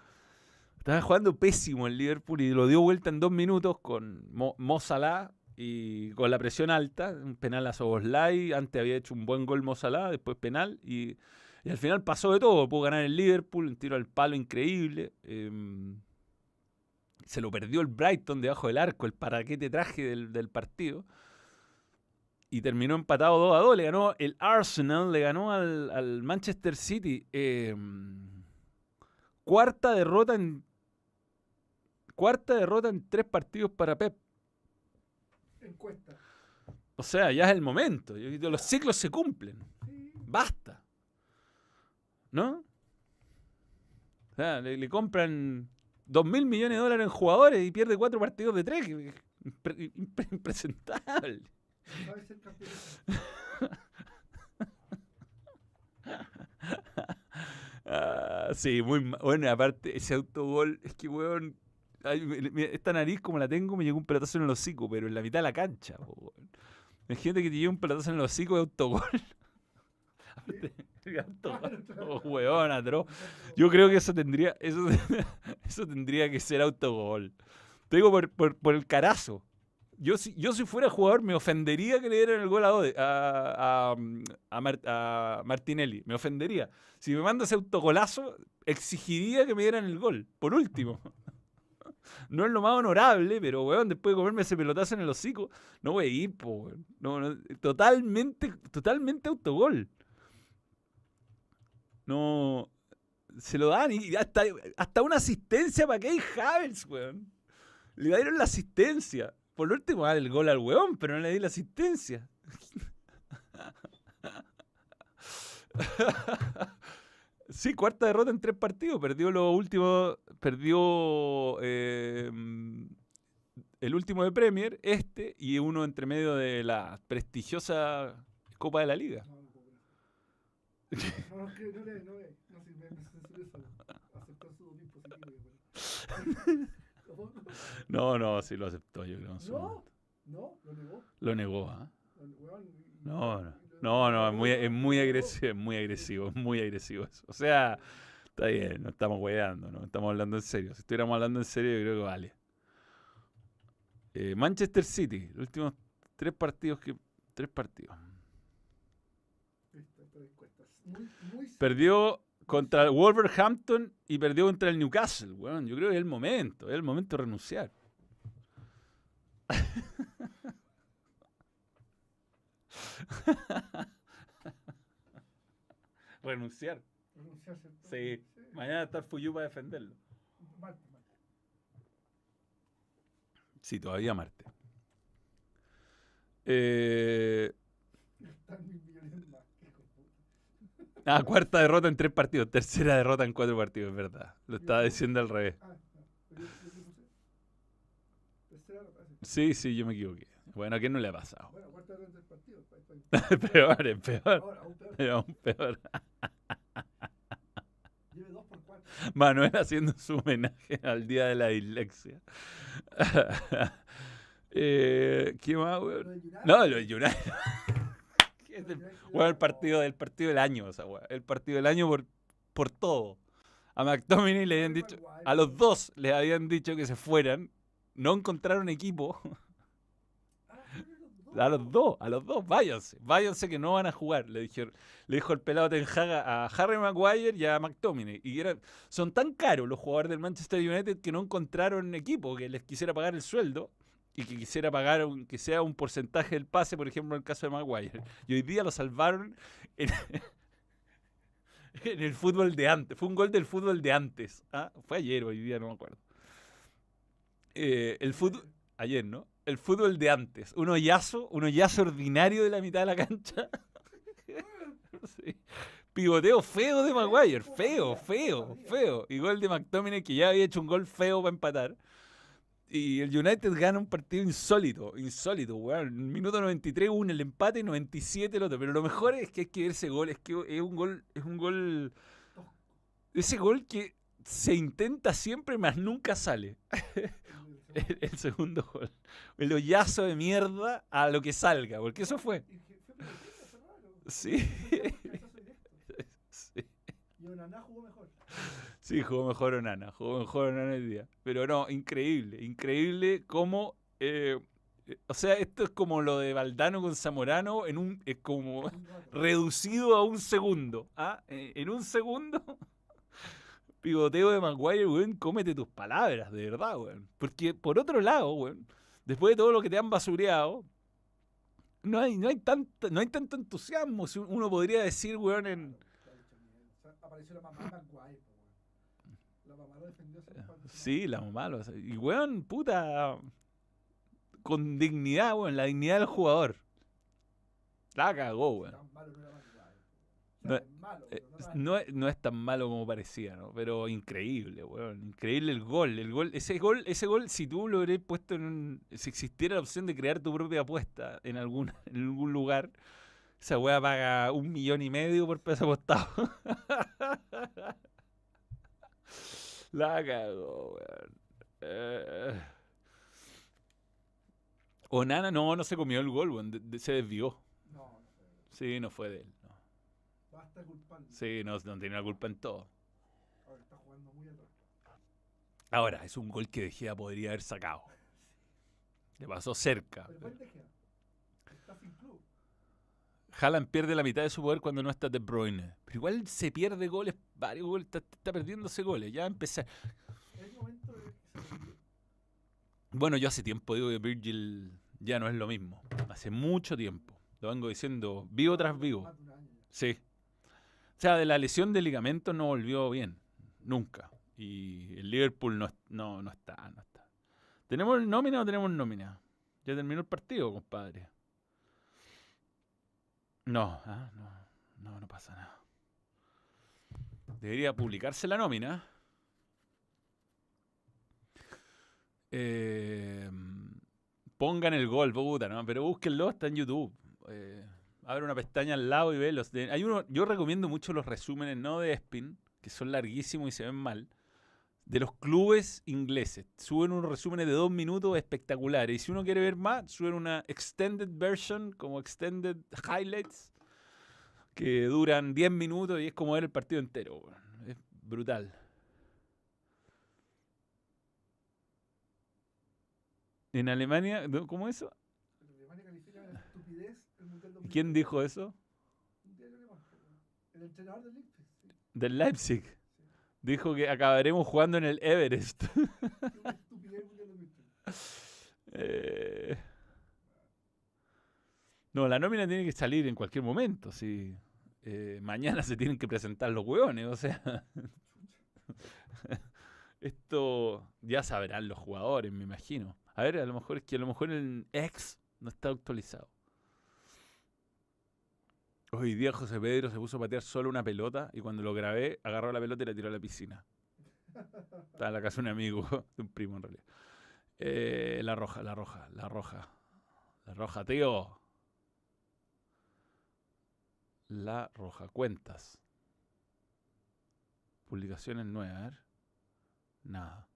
Estaba jugando pésimo el Liverpool y lo dio vuelta en dos minutos con Mo, Mo Salah y con la presión alta. Un penal a Soboslai. Antes había hecho un buen gol Mo Salah, después penal. Y, y al final pasó de todo. Pudo ganar el Liverpool, un tiro al palo increíble. em, se lo perdió el Brighton debajo del arco, el paraquete traje del, del partido. Y terminó empatado 2 a 2. Le ganó el Arsenal, le ganó al, al Manchester City. Eh, cuarta derrota en. Cuarta derrota en tres partidos para Pep. Encuesta. O sea, ya es el momento. Los ciclos se cumplen. Basta. ¿No? O sea, le, le compran dos mil millones de dólares en jugadores y pierde cuatro partidos de tres. impre- impre- impresentable. Ah, sí, muy bueno. Aparte, ese autogol, es que, weón, ay, esta nariz como la tengo me llegó un pelotazo en el hocico, pero en la mitad de la cancha, weón. Imagínate que te llegue un pelotazo en el hocico de autogol. Aparte, autogol, weón, atroz. Yo creo que eso tendría, eso, eso tendría que ser autogol. Te digo por, por, por el carazo. Yo si, yo si fuera jugador me ofendería que le dieran el gol a, Ode- a, a, a Mar- a Martinelli. Me ofendería. Si me manda ese autogolazo, exigiría que me dieran el gol. Por último. No es lo más honorable, pero weón, después de comerme ese pelotazo en el hocico, no voy a ir, po. No, no, totalmente, totalmente autogol. No. Se lo dan y hasta, hasta una asistencia para Key Havels, weón. Le dieron la asistencia. Por último, dale el gol al weón, pero no le di la asistencia. Sí, cuarta derrota en tres partidos. Perdió los últimos. Perdió eh, el último de Premier, este y uno entre medio de la prestigiosa Copa de la Liga. No, no. No, no, que no le, no le, no si me, me censuré eso. Aceptar su doping positivo. yo creo. ¿Cómo? No, no, sí lo aceptó, yo creo. No, no, lo negó. Lo negó, ¿ah? No, no, no, no, es muy, es muy agresivo, es muy agresivo, es muy agresivo eso. O sea, está bien, no estamos hueveando, no estamos hablando en serio. Si estuviéramos hablando en serio, yo creo que vale. Eh, Manchester City, los últimos tres partidos que. Tres partidos. Muy, muy Perdió contra el Wolverhampton y perdió contra el Newcastle, weón. Yo creo que es el momento, es el momento de renunciar. renunciar. renunciar. Sí. Mañana está el Fuyu para defenderlo. Marte, Marte. Sí, todavía Marte. Eh, Están mil millones más. hijo de puta. Ah, cuarta derrota en tres partidos. Tercera derrota en cuatro partidos, es verdad. Lo estaba diciendo al revés. Ah. Sí, sí, yo me equivoqué. Bueno, ¿a quién no le ha pasado? Bueno, cuarta hora en tres partidos. pa- pa- peor, es peor. Aún peor. Es aún. Manuel haciendo su homenaje al día de la dislexia. eh, ¿Qué más, weón? No, lo de United. ¿Qué es lo de el- partido, el partido del año, el partido del año por, por todo. A McTominay le habían dicho, a los dos les habían dicho que se fueran, no encontraron equipo. A los dos, a los dos, váyanse, váyanse que no van a jugar, le dijeron, le dijo el pelado Ten Hag a Harry Maguire y a McTominay. Y eran, son tan caros los jugadores del Manchester United que no encontraron equipo que les quisiera pagar el sueldo y que quisiera pagar un- que sea un porcentaje del pase, por ejemplo, en el caso de Maguire. Y hoy día lo salvaron en, en el fútbol de antes. Fue un gol del fútbol de antes. ¿ah? Fue ayer, hoy día no me acuerdo. Eh, el fútbol. Ayer, ¿no? El fútbol de antes. Un hoyazo, un hoyazo ordinario de la mitad de la cancha. Sí. Pivoteo feo de Maguire. Feo, feo, feo. Y gol de McTominay que ya había hecho un gol feo para empatar. Y el United gana un partido insólito, insólito, weón. Minuto 93 uno el empate y 97 el otro. Pero lo mejor es que hay que ver ese gol. Es que es un gol, es un gol. Ese gol que se intenta siempre, más nunca sale. El, el segundo gol. El hoyazo de mierda a lo que salga, porque eso fue. Sí, Y Onaná jugó mejor. sí, jugó mejor Onana, jugó mejor Onana el día. Pero no, increíble, increíble cómo. eh, eh, o sea, esto es como lo de Valdano con Zamorano en un. Es como reducido a un segundo. ¿ah? Eh, En un segundo. Pivoteo de Maguire, weón, cómete tus palabras, de verdad, weón. Porque por otro lado, weón, después de todo lo que te han basureado, no hay, no hay, tanta, no hay tanto entusiasmo. Si uno podría decir, weón, en. Apareció la mamá Maguire, mamá lo defendió hace un par de Eh, Sí, la mamá lo hace. Y, weón, puta. Con dignidad, weón, la dignidad del jugador. La cagó, weón. No es- Eh, no, es- no es tan malo como parecía, ¿no? Pero increíble, weón. Increíble el gol. El gol, ese gol, ese gol, si tú lo hubieras puesto en un- si existiera la opción de crear tu propia apuesta en algún, en algún lugar, esa weá paga un millón y medio por peso apostado. la cagó, weón. Eh. Onana no, no se comió el gol, weón. de- de- se desvió. No, no fue. Sí, no fue de él. no. Basta culparlo. Sí, no, no tiene la culpa en todo. Ahora está jugando muy atrás. Ahora, es un gol que De Gea podría haber sacado. Le pasó cerca. Pero De Gea. Está sin. Haaland pierde la mitad de su poder cuando no está De Bruyne. Pero igual se pierde goles, varios goles, está, está perdiéndose goles. Ya empezar. Bueno, yo hace tiempo digo que Virgil ya no es lo mismo. Hace mucho tiempo. Lo vengo diciendo vivo tras vivo. Sí. O sea, de la lesión de ligamento no volvió bien. Nunca. Y el Liverpool no, no, no está, no está. ¿Tenemos nómina o tenemos nómina? Ya terminó el partido, compadre. No, ah, no, no, no pasa nada. Debería publicarse la nómina. Eh, Pongan el gol, puta, ¿no? Pero búsquenlo, está en YouTube. Eh, abre una pestaña al lado y velos. Hay uno, yo recomiendo mucho los resúmenes, no de Spin, que son larguísimos y se ven mal, de los clubes ingleses. Suben unos resúmenes de dos minutos espectaculares. Y si uno quiere ver más, suben una extended version, como extended highlights, que duran 10 minutos y es como ver el partido entero. Es brutal. En Alemania. ¿cómo eso? Alemania califica la estupidez el Mundial 2000. ¿Quién dijo eso? El entrenador del Leipzig. Del Leipzig. Dijo que acabaremos jugando en el Everest. Qué una estupidez el Mundial 2003. Eh, No, la nómina tiene que salir en cualquier momento. Si mañana se tienen que presentar los hueones, o sea. Esto ya sabrán los jugadores, me imagino. A ver, a lo mejor es que a lo mejor el X no está actualizado. Hoy día José Pedro se puso a patear solo una pelota y cuando lo grabé, agarró la pelota y la tiró a la piscina. Estaba en la casa de un amigo, de un primo en realidad. Eh, la roja, la roja, la roja. La roja, tío. La roja. Cuentas. Publicaciones nuevas. Nada.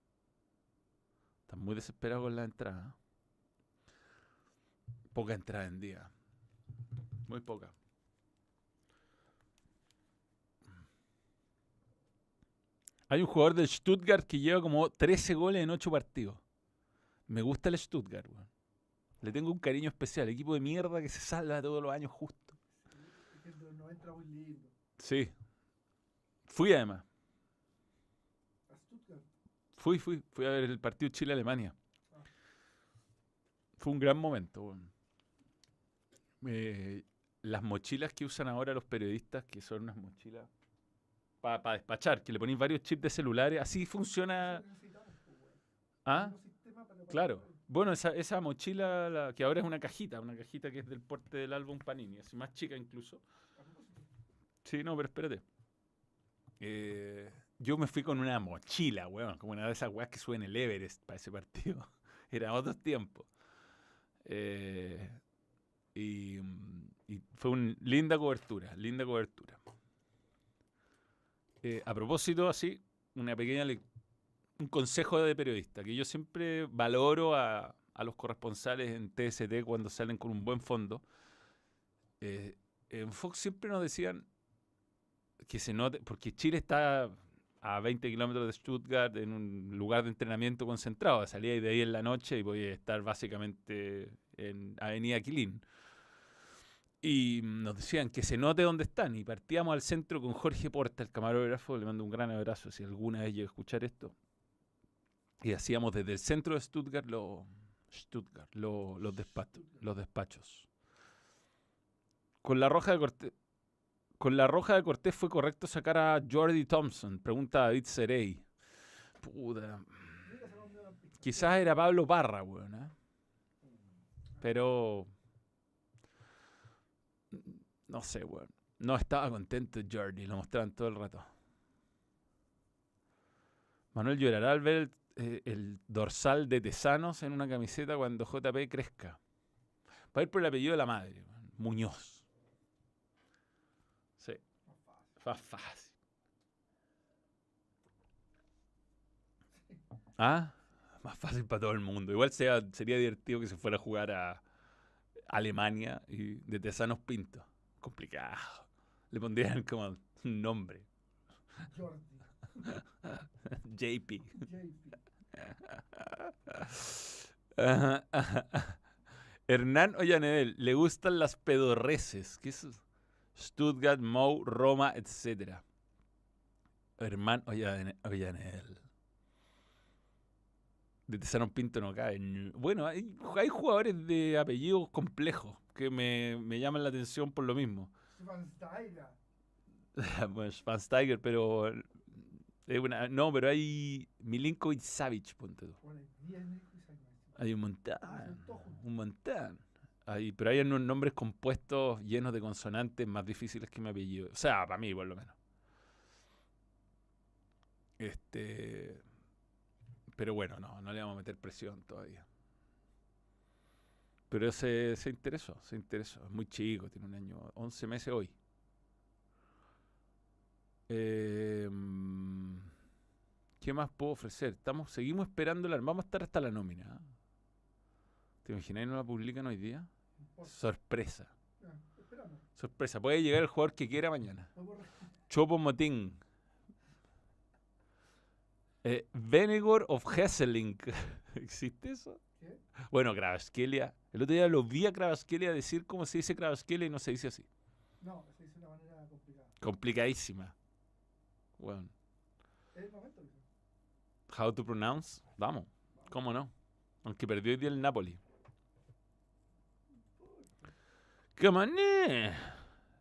Están muy desesperados con la entrada. Poca entrada en día. Muy poca. Hay un jugador del Stuttgart que lleva como 13 goles en 8 partidos. Me gusta el Stuttgart, weón. Le tengo un cariño especial. Equipo de mierda que se salva todos los años justo. 90 era muy. Sí. Fui además. A Stuttgart. Fui, fui. Fui a ver el partido Chile-Alemania. Fue un gran momento. weón. Eh, las mochilas que usan ahora los periodistas, que son unas mochilas para despachar, que le ponen varios chips de celulares, así funciona. ¿Ah? Claro. Bueno, esa, esa mochila, la- que ahora es una cajita, una cajita que es del porte del álbum Panini, así más chica incluso. Sí, no, pero espérate. Eh, yo me fui con una mochila, weón, como una de esas weas que suben el Everest para ese partido. Era otros tiempos. Eh, y, y fue una linda cobertura, linda cobertura. Eh, a propósito, así, una pequeña un consejo de periodista, que yo siempre valoro a, a los corresponsales en TST cuando salen con un buen fondo. Eh, en Fox siempre nos decían que se note, porque Chile está a 20 kilómetros de Stuttgart en un lugar de entrenamiento concentrado. Salía de ahí en la noche y voy a estar básicamente en Avenida Quilín. Y nos decían que se note dónde están. Y partíamos al centro con Jorge Porta, el camarógrafo. Le mando un gran abrazo si alguna vez llega a escuchar esto. Y hacíamos desde el centro de Stuttgart, lo- Stuttgart lo- los, despachos, los despachos. Con la roja de Cortés. Con la roja de Cortés fue correcto sacar a Jordi Thompson, pregunta David Serey. Puta. Quizás era Pablo Parra, weón. ¿eh? Pero. No sé, weón. No estaba contento Jordi, lo mostraban todo el rato. Manuel llorará al ver el, eh, dorsal de Tesanos en una camiseta cuando JP crezca. Va a ir por el apellido de la madre. Muñoz. Sí, Más fácil. ¿Ah? Más fácil para todo el mundo. Igual sería divertido que se fuera a jugar a Alemania y de Tesanos Pinto. Complicado. Le pondrían como un nombre. Jordi. JP. JP. Ajá, ajá, ajá. Hernán Ollanedel, le gustan las pedorreces. ¿Qué es? Stuttgart, Mou, Roma, etc. Hernán Ollane- Ollanedel. De Tesano Pinto no cae. Bueno, hay, hay jugadores de apellidos complejos que me, me llaman la atención por lo mismo. Van Steiger. bueno, Schwansteiger, pero. es una- no, pero hay Milinkovic Savic, ponte tú. Hay 10 Nico y Sainz. Hay un montón. Un montón. Hay, pero hay unos nombres compuestos llenos de consonantes más difíciles que mi apellido. O sea, para mí, por lo menos. Este. Pero bueno, no, no le vamos a meter presión todavía. Pero se, se interesó, se interesó. Es muy chico, tiene un año, 11 meses hoy. Eh, mm, ¿Qué más puedo ofrecer? Estamos, seguimos esperando la, Vamos a estar hasta la nómina. ¿ah? ¿Te imaginas no la publican hoy día? Sorpresa. Sorpresa. Puede llegar el jugador que quiera mañana. Chopo Motín. Eh, Venegor of Hesseling. ¿Existe eso? ¿Qué? Bueno, Kravaskelia. El otro día lo vi a Kravaskelia decir cómo se dice Kravaskelia y no se dice así. No, se dice de una manera complicada. Complicadísima. Bueno, Es el momento, how to pronounce? Vamos. ¿Cómo no? Aunque perdió hoy día el Napoli. ¡Qué mané!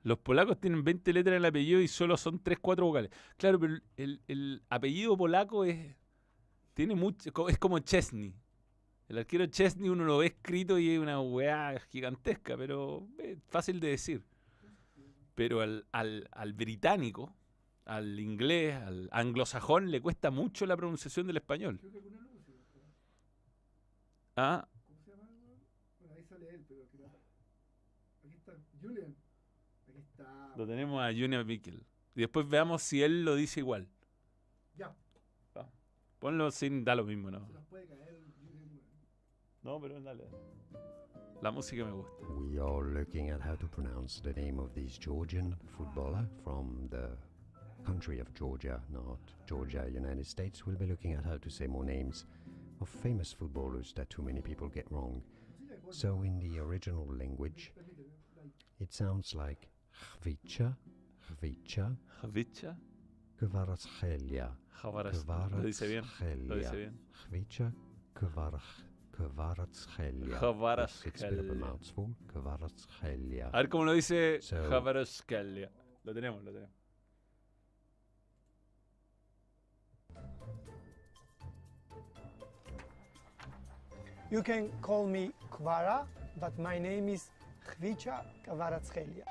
Los polacos tienen 20 letras en el apellido y solo son 3, 4 vocales. Claro, pero el, el- el apellido polaco es. Tiene mucho. Es como Chesney. El arquero Chesney uno lo ve escrito y es una weá gigantesca, pero es fácil de decir. Pero al, al, al británico, al inglés, al anglosajón, le cuesta mucho la pronunciación del español. Creo que alguna Ah, ¿Cómo se llama? Bueno, ahí sale él, pero Aquí está, Julian. Aquí está. lo tenemos a Junior Mikkel. Y después veamos si él lo dice igual. Ya, Ponlo sin, da lo mismo, ¿no? No, pero dale. La música me gusta. We are looking at how to pronounce the name of this Georgian footballer from the country of Georgia, not Georgia, United States. We'll be looking at how to say more names of famous footballers that too many people get wrong. Música de corte. So, in the original language, it sounds like Hvicha, Hvicha, Javicha, Kvaratskhelia, Javaras. Lo dice bien. Lo dice bien. Hvicha, Kvaratskhelia. Javaras. It's a bit of a mouthful. Kvaratskhelia. A ver cómo lo dice So- Javaraskelia. Lo tenemos, lo tenemos. You can call me Kvara, but my name is Khvicha Kvaratskelia.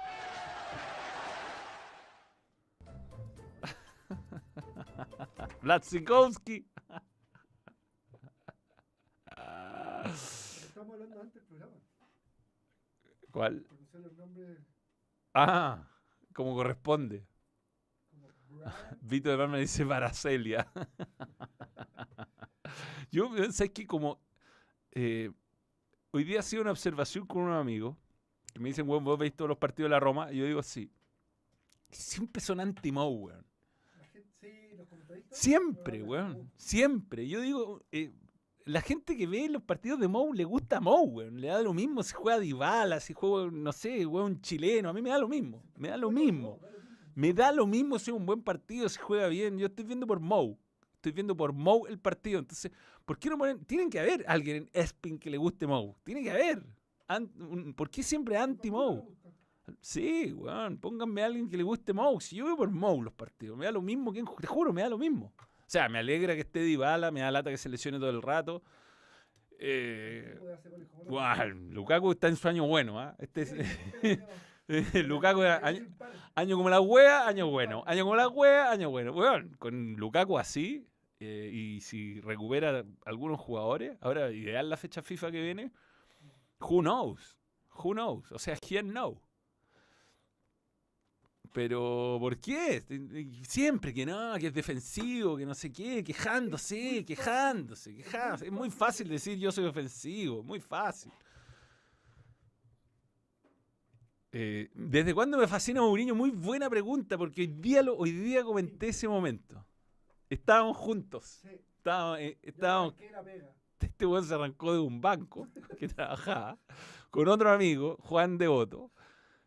Blatsikowski. Estamos ¿Cuál? Pronunciar los nombres Ah, como corresponde. Vito de Palma dice Paracelia. Yo, ¿sabes qué? Como eh, hoy día ha sido una observación con un amigo que me dicen, weón, vos veis todos los partidos de la Roma. Y yo digo, sí. Siempre son anti-Mo, weón. Sí, los. Siempre, weón. Siempre. Yo digo, eh, la gente que ve los partidos de Mou le gusta Mou, weón. Le da lo mismo si juega Dybala, si juega, no sé, juega un chileno. A mí me da lo mismo. Me da lo mismo. Me da lo mismo si es un buen partido, si juega bien. Yo estoy viendo por Mou. Estoy viendo por Mou el partido. Entonces, ¿por qué no ponen? Tienen que haber alguien en Espin que le guste Mou. Tiene que haber. ¿Por qué siempre anti-Mou? Sí, weón, pónganme a alguien que le guste Mou. Si yo veo por Mou los partidos, me da lo mismo que te juro, me da lo mismo. O sea, me alegra que esté Dybala, me da lata que se lesione todo el rato. Eh, Lukaku está en su año bueno, ¿ah? Este es, Lukaku año, año como la wea, año bueno. Año como la wea, año bueno. Weón, con Lukaku así, eh, y si recupera algunos jugadores, ahora ideal la fecha FIFA que viene, who knows? Who knows? O sea, ¿quién know? Pero, ¿por qué? Siempre que no, que es defensivo, que no sé qué, quejándose, quejándose, quejándose. Es muy fácil decir yo soy ofensivo, muy fácil. Eh, ¿Desde cuándo me fascina Mourinho? Muy buena pregunta, porque hoy día, lo, hoy día comenté ese momento. Estábamos juntos. Estábamos, eh, estábamos este weón se arrancó de un banco que trabajaba con otro amigo, Juan Devoto.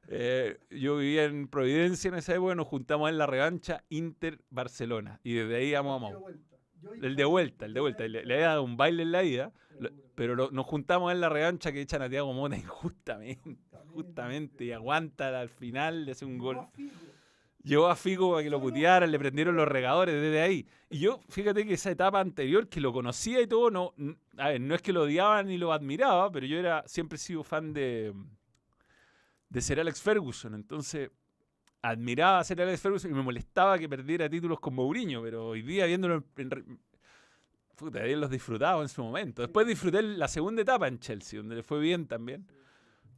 Eh, yo vivía en Providencia en esa época, nos juntamos en la revancha Inter-Barcelona. Y desde ahí vamos a Mau. El de vuelta, el de vuelta. Le, le había dado un baile en la ida, pero nos juntamos en la revancha que echan a Tiago Mota injustamente. Justamente, y aguanta al final, le hace un gol. Llevó a Figo para que lo putearan, le prendieron los regadores desde ahí. Y yo, fíjate que esa etapa anterior, que lo conocía y todo, no, no es que lo odiaba ni lo admiraba, pero yo era, siempre he sido fan de, de Sir Alex Ferguson. Entonces, admiraba a Sir Alex Ferguson y me molestaba que perdiera títulos con Mourinho, pero hoy día viéndolo en, en Puta, los disfrutaba en su momento. Después disfruté la segunda etapa en Chelsea, donde le fue bien también.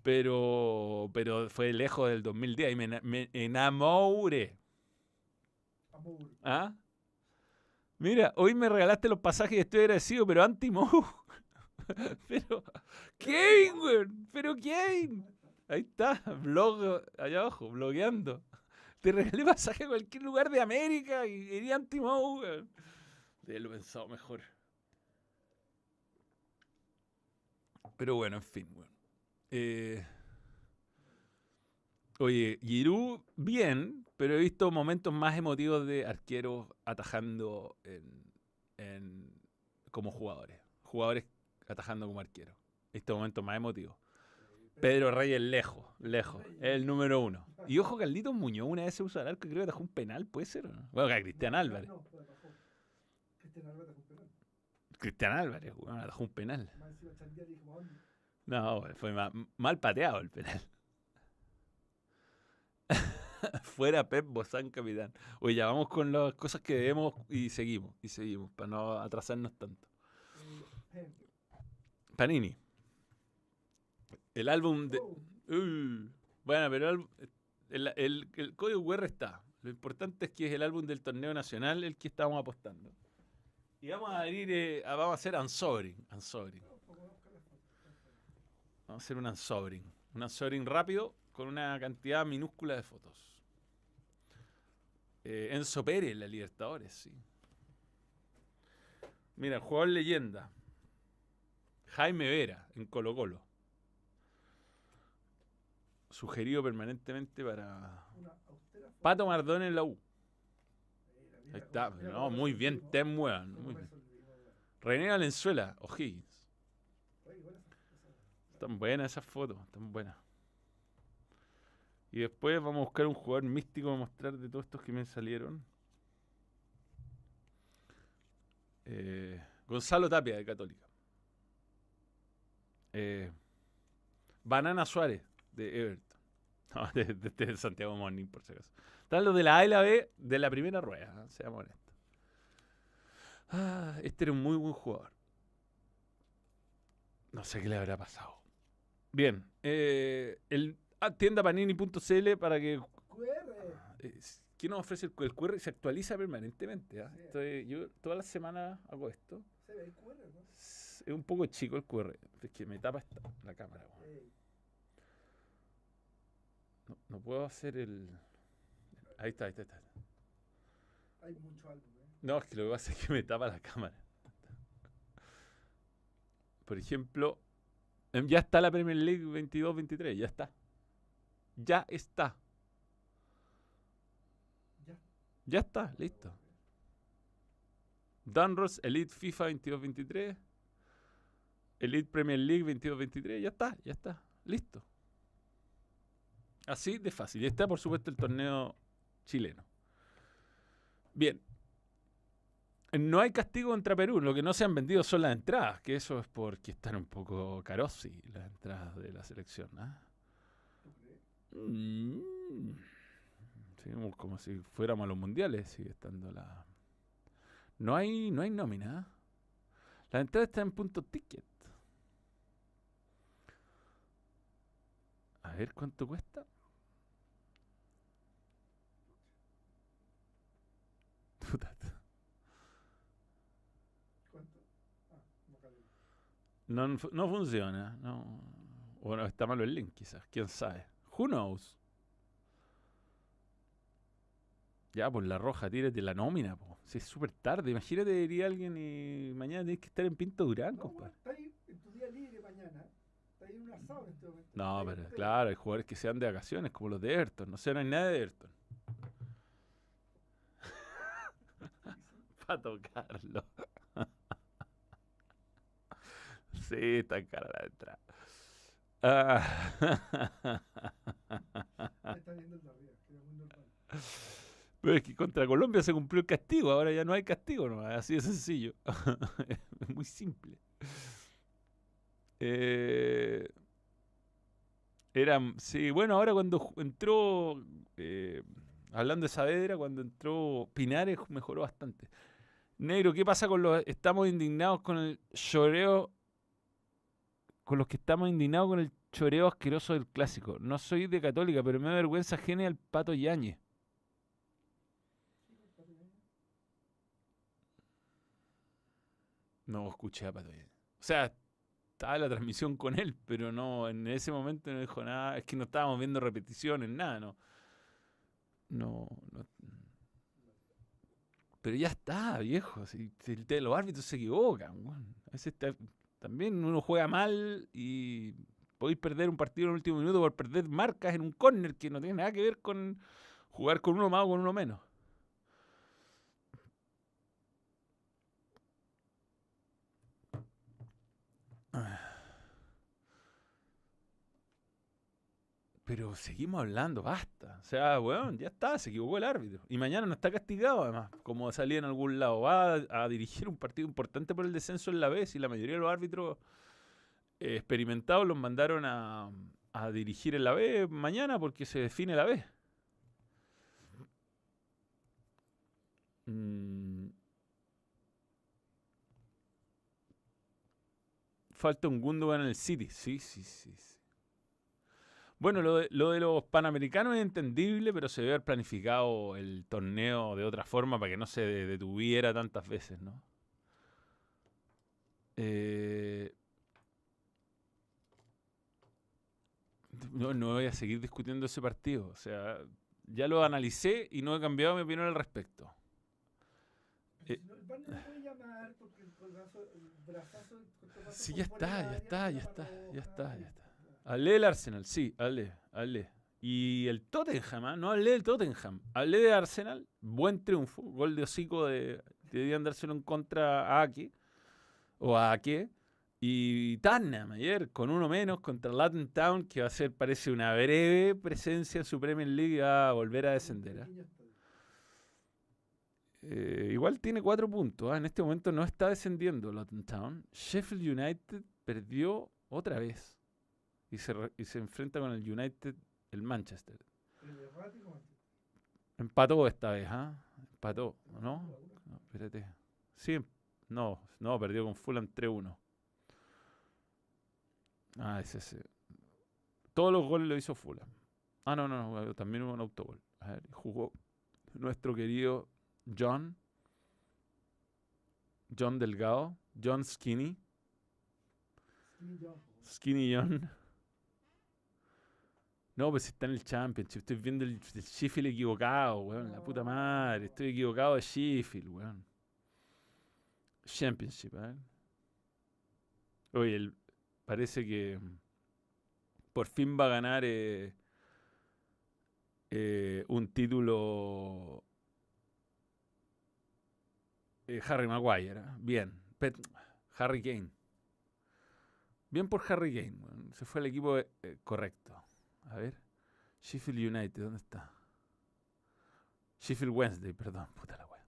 Pero, pero fue lejos del 2010 y me, me enamoré. ¿Ah? Mira, hoy me regalaste los pasajes y estoy agradecido, pero anti-Mou. pero, Kevin, weón. Pero Kevin. Ahí está, blog allá abajo, blogueando. Te regalé pasaje a cualquier lugar de América y iría anti-Mou, weón. De lo pensado mejor. Pero bueno, en fin, weón. Eh, Oye, Giroud, bien, pero he visto momentos más emotivos de arqueros atajando como jugadores. Jugadores atajando como arqueros. He visto momentos más emotivos. Pedro Reyes lejos, lejos. Es el número uno. Y ojo, Carlitos Muñoz una vez se usó el arco y creo que atajó un penal, ¿puede ser no? Bueno, que Cristian Álvarez. No. Cristian Álvarez atajó un penal. Cristian Álvarez, weón, atajó un penal. No, fue ma- mal pateado el penal. Fuera Pep Bozán, capitán. Oye, ya vamos con las cosas que debemos y seguimos, y seguimos, para no atrasarnos tanto. Eh, Panini. El álbum de... oh, bueno, pero el, el- el- el código QR está. Lo importante es que es el álbum del torneo nacional el que estamos apostando. Y vamos a abrir, eh, a- vamos a hacer unsobring. unsobring. Vamos a hacer un unsobring. Un unsobring rápido con una cantidad minúscula de fotos. Eh, Enzo Pérez, la Libertadores, sí. Mira, jugador leyenda. Jaime Vera, en Colo Colo. Sugerido permanentemente para. Pato Mardón en la U. Mira, Ahí está. No, muy bien, Tem Muy bien. René Valenzuela, O'Higgins. Están buenas esas fotos, están buenas. Y después vamos a buscar un jugador místico para mostrar de todos estos que me salieron. Eh, Gonzalo Tapia, de Católica. Eh, Banana Suárez, de Everton. No, de, de- de Santiago Morning, por si acaso. Están los de la A y la B de la primera rueda, ¿eh? seamos honestos. Ah, este era un muy buen jugador. No sé qué le habrá pasado. Bien, eh, el ah, tiendapanini.cl para que QR. eh, ¿Qué nos ofrece el, el QR? Se actualiza permanentemente. ¿ah? Sí. Estoy- yo toda la semana hago esto. Se ve el QR, ¿no? Es un poco chico el QR. Es que me tapa esta- la cámara. weón. No, no puedo hacer el... Ahí está, ahí está, ahí está. hay mucho álbum, ¿eh? No, es que lo que pasa es que me tapa la cámara. Por ejemplo, em, ya está la Premier League 22-23, ya está. Ya está. Ya. Ya está, listo. Dunros, Elite FIFA 22-23. Elite Premier League 22-23, ya está, ya está, listo. Así de fácil. Y está, por supuesto, el torneo chileno. Bien. No hay castigo contra Perú. Lo que no se han vendido son las entradas, que eso es porque están un poco caros, sí, las entradas de la selección. ¿ah? Mm. Como si fuéramos a los mundiales, sigue estando la. No hay, no hay nómina. ¿ah? La entrada está en punto ticket. A ver cuánto cuesta. Puta, ¿Cuánto? Ah, no. No, no fu- no funciona. No. Bueno, está malo el link, quizás. Quién sabe. Who knows? Ya, pues la roja, tírate la nómina, po. Si es súper tarde. Imagínate, diría alguien y mañana tienes que estar en Pinto Durán, No, compadre. weón, está ahí en tu día libre mañana. Está ahí en un asado en este momento. No, pero claro, hay jugadores que se dan de vacaciones, como los de Everton. No sé, no hay nada de Everton. Para tocarlo. sí, está cara la entrada. Ah. Pero es que contra Colombia se cumplió el castigo, ahora ya no hay castigo, no, así de sencillo. es muy simple. Eh, era, sí, bueno, ahora cuando entró, eh, hablando de Saavedra, cuando entró Pinares mejoró bastante. Negro, ¿qué pasa con los... Estamos indignados con el choreo... Con los que estamos indignados con el choreo asqueroso del clásico. No soy de católica, pero me da vergüenza genial el Pato Yañez. No escuché a Pato Yañez. O sea, estaba la transmisión con él, pero no, en ese momento no dijo nada. Es que no estábamos viendo repeticiones, nada, no. No, no. Pero ya está, viejo. Si, si los árbitros se equivocan. A veces también uno juega mal y podéis perder un partido en el último minuto por perder marcas en un córner que no tiene nada que ver con jugar con uno más o con uno menos. Pero seguimos hablando, basta. O sea, weón, ya está, se equivocó el árbitro. Y mañana no está castigado, además, como salía en algún lado. Va a, dirigir un partido importante por el descenso en la B. Y la mayoría de los árbitros eh, experimentados los mandaron a, dirigir en la B mañana porque se define la B. Mm. Falta un Gundogan en el City. Sí, sí. sí. Bueno, lo de, lo de los panamericanos es entendible, pero se debe haber planificado el torneo de otra forma para que no se de- detuviera tantas veces, ¿no? Eh, no, no voy a seguir discutiendo ese partido. O sea, ya lo analicé y no he cambiado mi opinión al respecto. Eh, Sí, ya está, ya está, ya está, ya está, ya está. Hablé del Arsenal, sí, hablé, hablé. Y el Tottenham, ¿ah? no hablé del Tottenham. Hablé de Arsenal, buen triunfo, gol de hocico de, debían en contra a Ake, o a Ake. Y Tottenham ayer, con uno menos, contra Latin Town, que va a ser, parece, una breve presencia en su Premier League y va a volver a descender. ¿ah? Eh, igual tiene cuatro puntos. ¿ah? En este momento no está descendiendo Luton Town. Sheffield United perdió otra vez. Y se, re- y se enfrenta con el United, el Manchester. Empató esta vez, ¿ah? Empató, ¿o ¿no? No, espérate. Sí, em- no, no, perdió con Fulham 3-1. Ah, ese, ese. Todos los goles lo hizo Fulham. Ah, no, no, no, también hubo un autogol. A ver, jugó nuestro querido John. John Delgado. John Skinny. Skinny John. Skinny John. No, pues está en el Championship. Estoy viendo el, el Sheffield equivocado, weón. La puta madre. Estoy equivocado de Sheffield, weón. Championship, ver. Oye, el- parece que mm, por fin va a ganar eh, eh, un título eh, Harry Maguire. ¿ah? Bien. Pet- Harry Kane. Bien por Harry Kane. weón. Se fue al equipo eh, eh, correcto. A ver. Sheffield United, ¿dónde está? Sheffield Wednesday, perdón. Puta la wea.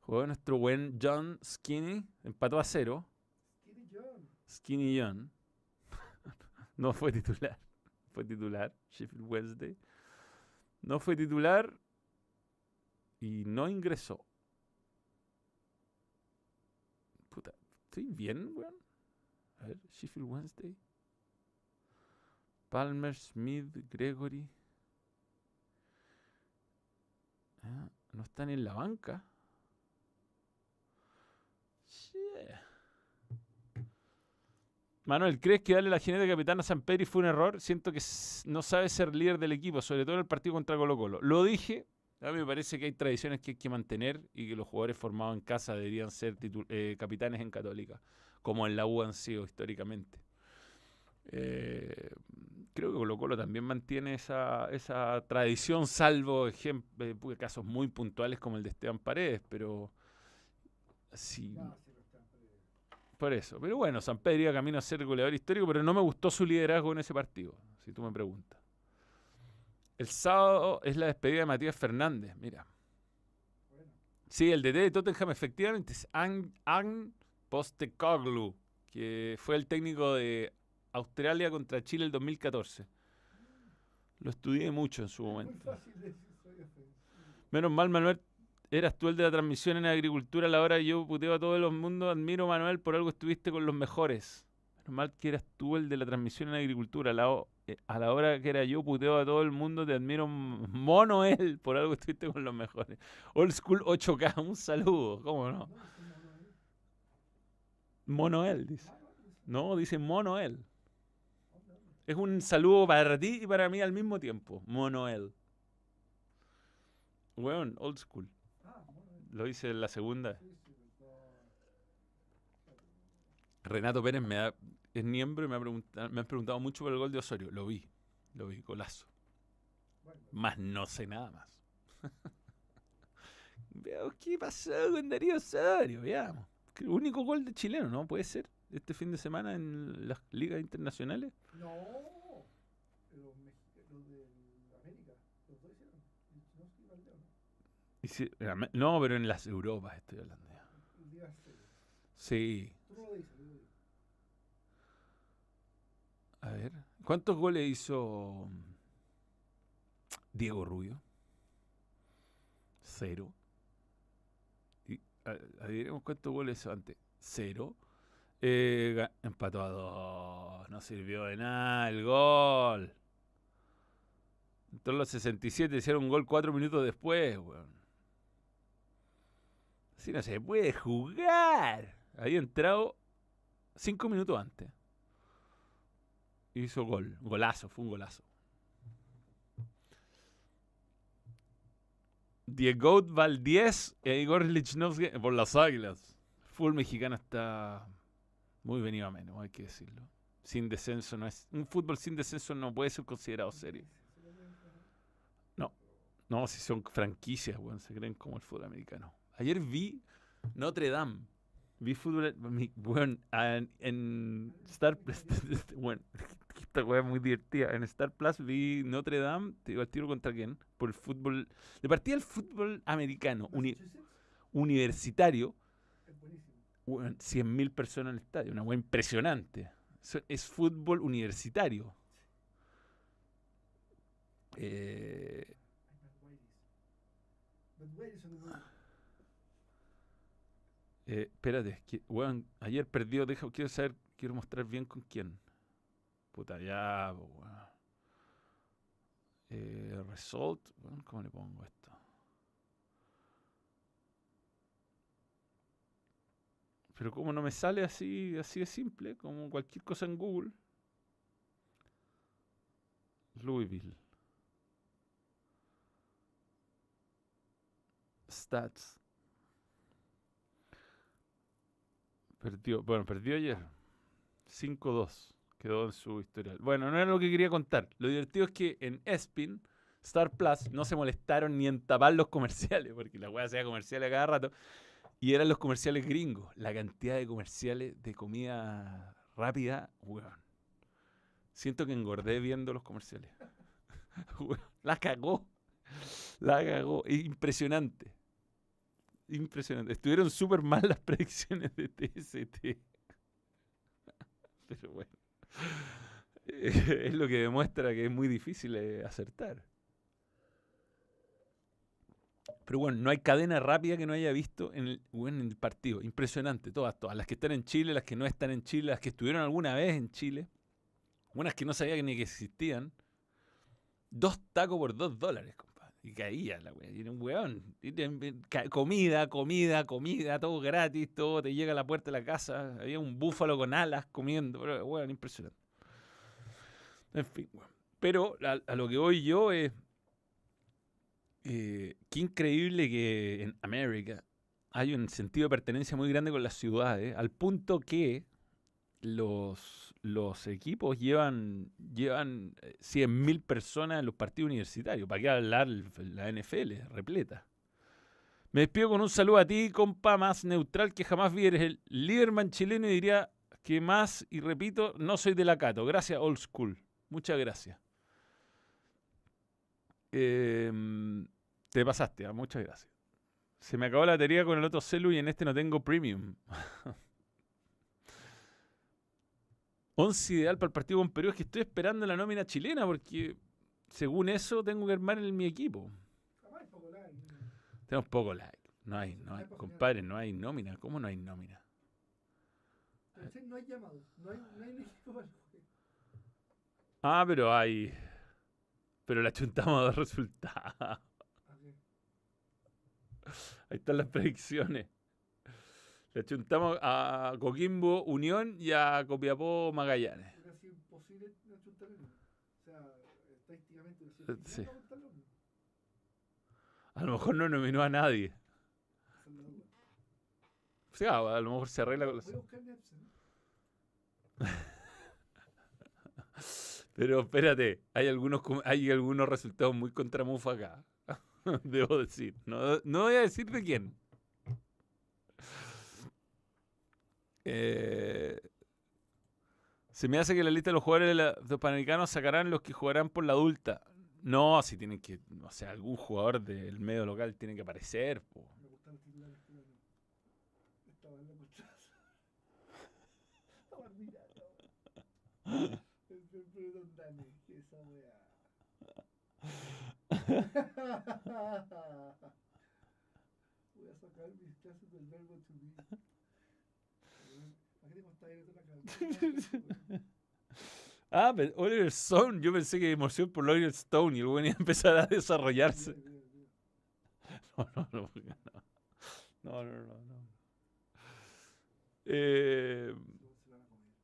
Jugó nuestro buen John Skinny. Empató a cero. Skinny John. Skinny John. no fue titular. Fue titular. Sheffield Wednesday. No fue titular. Y no ingresó. Puta. ¿Estoy bien, weón? A ver, Sheffield Wednesday. Palmer, Smith, Gregory. Ah, no están en la banca. Yeah. Manuel, ¿crees que darle la jineta de capitán a San Pedro fue un error? Siento que no sabe ser líder del equipo, sobre todo en el partido contra Colo Colo. Lo dije, a mí me parece que hay tradiciones que hay que mantener y que los jugadores formados en casa deberían ser eh, capitanes en Católica, como en la U han sido históricamente. Eh, creo que Colo Colo también mantiene esa, esa tradición, salvo eh, casos muy puntuales como el de Esteban Paredes, pero sí, por eso. Pero bueno, San Pedro iba camino a ser goleador histórico, pero no me gustó su liderazgo en ese partido, si tú me preguntas. El sábado es la despedida de Matías Fernández, mira. Sí, el DT de Tottenham efectivamente es An, An Postecoglou, que fue el técnico de Australia contra Chile el 2014. Lo estudié mucho en su muy momento. Menos mal, Manuel Eras tú el de la transmisión en agricultura a la hora yo puteo a todo el mundo. Admiro, Manuel, por algo estuviste con los mejores. Normal que eras tú el de la transmisión en agricultura. A la, o- eh, a la hora que era yo puteo a todo el mundo. Te admiro, mono él, por algo estuviste con los mejores. Old School 8K, un saludo. ¿Cómo no? Mono él, dice. No, dice mono él. Es un saludo para ti y para mí al mismo tiempo. Mono él. Weón, old school. Lo hice en la segunda. Renato Pérez me da- es miembro y me, ha han preguntado mucho por el gol de Osorio. Lo vi, lo vi, golazo. Más no sé nada más. Veamos qué pasó con Darío Osorio, veamos. El único gol de chileno, ¿no? Puede ser este fin de semana en las ligas internacionales. No, los, de América, los dos hicieron. Lichnowsky y Valdeo, ¿no? Y si- en- no, pero en las Europas estoy hablando. ya. Cero. Sí, Tú no lo dices, yo lo digo. a ver. ¿Cuántos goles hizo Diego Rubio? Cero. Y, a- adivinemos cuántos goles hizo antes. Cero. Eh, empató a dos. No sirvió de nada el gol. Entonces los 67 hicieron un gol cuatro minutos después, weón. Así no se puede jugar. Había entrado cinco minutos antes. Hizo gol. Golazo, fue un golazo. Diego Valdés e Igor Lichnowsky por las águilas. El fútbol mexicano está muy venido a menos, hay que decirlo. Sin descenso no es. Un fútbol sin descenso no puede ser considerado serio. No. No, si son franquicias, weón, se creen como el fútbol americano. Ayer vi Notre Dame. Vi fútbol, weón, en, en Star Plus. Bueno, esta weá es muy divertida. En Star Plus vi Notre Dame, te digo al tiro contra quién, por el fútbol. De partida el fútbol americano, uni- universitario, 100.000 personas en el estadio, una weá impresionante. Es fútbol universitario. Eh. Eh, espérate, que, weón, ayer perdió, deja, quiero saber, quiero mostrar bien con quién. Puta, ya, weón. Eh, result, ¿cómo le pongo esto? Pero como no me sale así, así de simple, como cualquier cosa en Google. Louisville. Stats. Perdió, bueno, perdió ayer. 5-2. Quedó en su historial. Bueno, no era lo que quería contar. Lo divertido es que en Espin, Star Plus, no se molestaron ni en tapar los comerciales, porque la weá hacía comerciales a cada rato. Y eran los comerciales gringos. La cantidad de comerciales de comida rápida, weón. Siento que engordé viendo los comerciales. La cagó. La cagó. Es impresionante. Impresionante. Estuvieron súper mal las predicciones de TST. Pero bueno. Es lo que demuestra que es muy difícil eh, acertar. Pero bueno, no hay cadena rápida que no haya visto en el, partido. Impresionante, todas, todas. Las que están en Chile, las que no están en Chile, las que estuvieron alguna vez en Chile. Unas que no sabía ni que existían. Dos tacos por dos dólares, compadre. Y caía la wea. Y era un weón. Comida, comida, comida, todo gratis, todo te llega a la puerta de la casa. Había un búfalo con alas comiendo. Pero, weón, impresionante. En fin, weón. Pero a, lo que voy yo es. Qué increíble que en América hay un sentido de pertenencia muy grande con las ciudades, al punto que los, equipos llevan, llevan eh, 100.000 personas en los partidos universitarios. ¿Para qué hablar la NFL repleta? Me despido con un saludo a ti, compa, más neutral que jamás vi. Eres el líderman chileno y diría que más, y repito, no soy de la Cato. Gracias, old school. Muchas gracias. Em, te pasaste, ah, muchas gracias. Se me acabó la batería con el otro celu y en este no tengo premium. 11 ideal para el partido con Perú. Es que estoy esperando la nómina chilena porque, según eso, tengo que armar en mi equipo. Tenemos poco like. No hay, no hay, compadre, no hay nómina. ¿Cómo no hay nómina? No hay llamado. No hay, no hay equipo para el juego. Ah, pero hay. Pero la chuntamos a dos resultados. Ahí están las predicciones. Le chuntamos a Coquimbo Unión y a Copiapó Magallanes. hubiera sido imposible uno. O sea, estadísticamente sí. A lo mejor no nominó a nadie. Es. O sea, a lo mejor se arregla con los... Pero espérate, hay algunos, hay algunos resultados muy contramufa acá. Debo decir. No, no voy a decir de quién. Eh, se me hace que la lista de los jugadores de, la- de los panamericanos sacarán los que jugarán por la adulta. No, si tienen que. O sea, algún jugador del medio local tiene que aparecer. po. Me gustan los titulares, pero no. Estaba en la cuchara. Estaba mirando. El pero don Dani, que esa weá. Voy a sacar mis clases del verbo to be. ¿Para qué te costaba ir a la cabeza? Ah, pero Oliver Stone. Yo pensé que emoción por Oliver Stone y el bueno iba a empezar a desarrollarse. No, no, no. No, no, no. no, no. Eh, Se van a comer.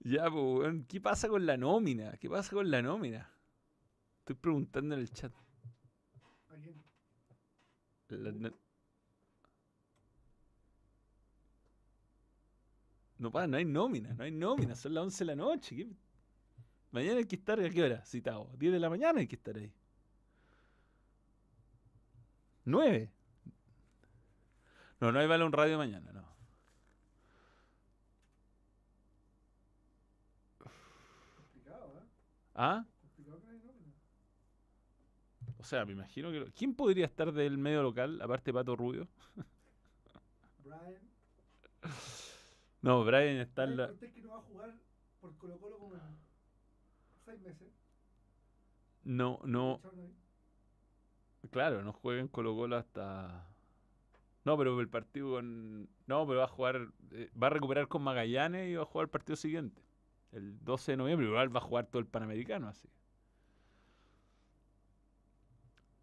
Ya, pues, ¿qué pasa con la nómina? ¿Qué pasa con la nómina? Estoy preguntando en el chat. La no- no, pa, no hay nómina, no hay nómina, son las 11 de la noche. ¿qué? Mañana hay que estar, ¿a qué hora? Citado. 10 de la mañana hay que estar ahí. 9. No, no hay balón radio mañana, no. Complicado, ¿eh? ¿Ah? O sea, me imagino que... lo- ¿Quién podría estar del medio local, aparte de Pato Rubio? Brian. No, Brian está en la... Que no va a jugar por Colo Colo como en seis meses. No, no... Claro, no juega en Colo Colo hasta... No, pero el partido con... No, pero va a jugar... eh, va a recuperar con Magallanes y va a jugar el partido siguiente. El 12 de noviembre. Igual va a jugar todo el Panamericano así.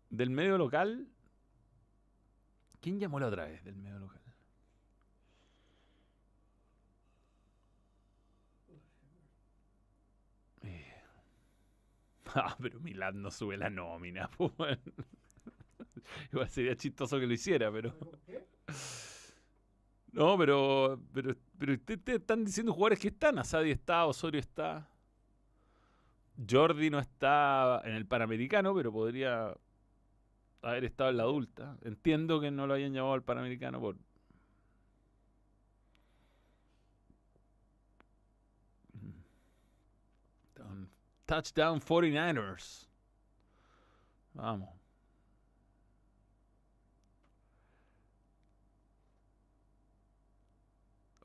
Del medio local... ¿Quién llamó la otra vez del medio local? Eh. Ah, pero Milán no sube la nómina. pues. Igual sería chistoso que lo hiciera, pero... ¿Cómo ¿Qué? No, pero, pero, pero ustedes te están diciendo jugadores que están. Asadi está, Osorio está. Jordi no está en el Panamericano, pero podría haber estado en la adulta. Entiendo que no lo hayan llamado al Panamericano por... Down- Touchdown 49ers. Vamos.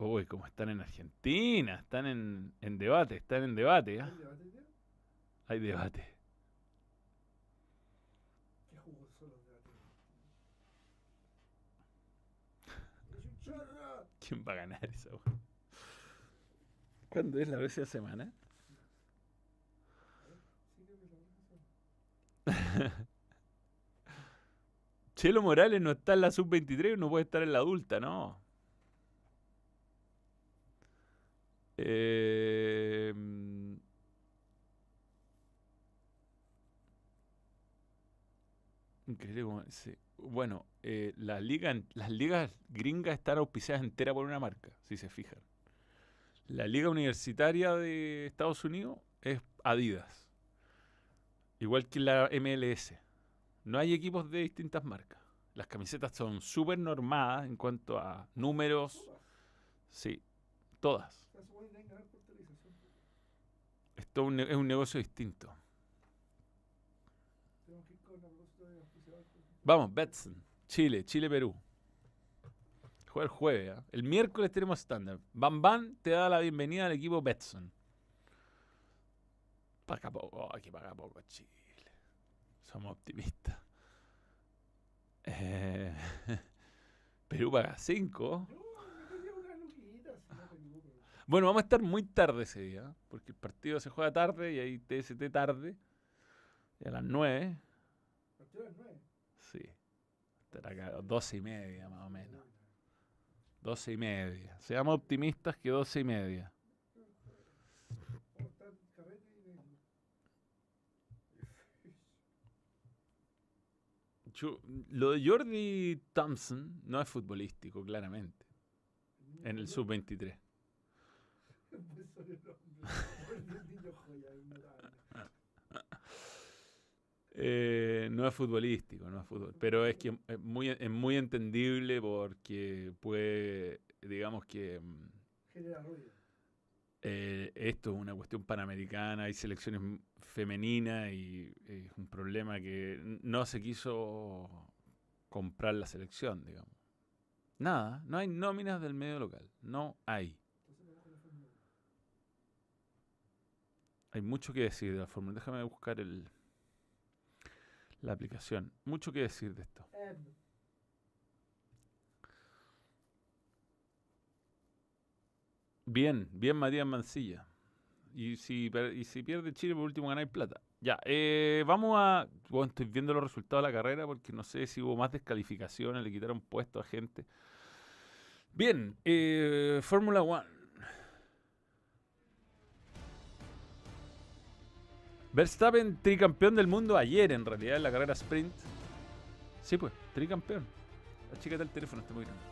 Uy, como están en Argentina, están en, en debate, están en debate, ¿ah? ¿Hay debate? Hay debate. ¿Qué jugos son los. ¿Quién va a ganar esa weá? ¿Cuándo es la próxima semana? Chelo Morales no está en la sub-23, no puede estar en la adulta, no. Mm, increíble. Bueno, eh, la las ligas gringas están auspiciadas enteras por una marca, si se fijan. La liga universitaria de Estados Unidos es Adidas. Igual que la MLS. No hay equipos de distintas marcas. Las camisetas son súper normadas en cuanto a números. Sí, todas. O sea, esos güeyes deben ganar por televisación. Esto un es un negocio distinto. Que. Vamos, Betson. Chile, Chile-Perú. Juega el jueves. ¿ah? El miércoles tenemos estándar. Bam Bam te da la bienvenida al equipo Betson. Paga poco, aquí paga poco Chile. Somos optimistas. Eh, Perú paga 5. No, me tenía una luquita, si no Perú, pero- Bueno, vamos a estar muy tarde ese día, porque el partido se juega tarde y hay TST tarde. Y a las 9, Partido a las nueve. sí. Estará acá, 12 y media más o menos. 12 y media. Seamos optimistas que 12 y media. Yo- lo de Jordi Thompson no es futbolístico, claramente, en el sub-23. Muy solo el hombre. El niño joya, es notable. Eh, no es futbolístico, no es fútbol, pero es que es muy, es muy entendible porque puede, digamos que mm, Genera ruido. eh, esto es una cuestión panamericana, hay selecciones femeninas y es un problema que no se quiso comprar la selección, digamos. Nada, no hay nóminas del medio local, no hay. Entonces vamos con la Fórmula uno. Hay mucho que decir de la fórmula. Déjame buscar el, la aplicación. Mucho que decir de esto. Bien, bien Matías Mancilla. Y si, y si pierde Chile, por último ganáis plata. Ya, eh, vamos a... Bueno, estoy viendo los resultados de la carrera porque no sé si hubo más descalificaciones, le quitaron puestos a gente. Bien, eh, Fórmula 1. Verstappen, tricampeón del mundo ayer, en realidad, en la carrera sprint. Sí, pues, tricampeón. Achícate el teléfono, está muy grande.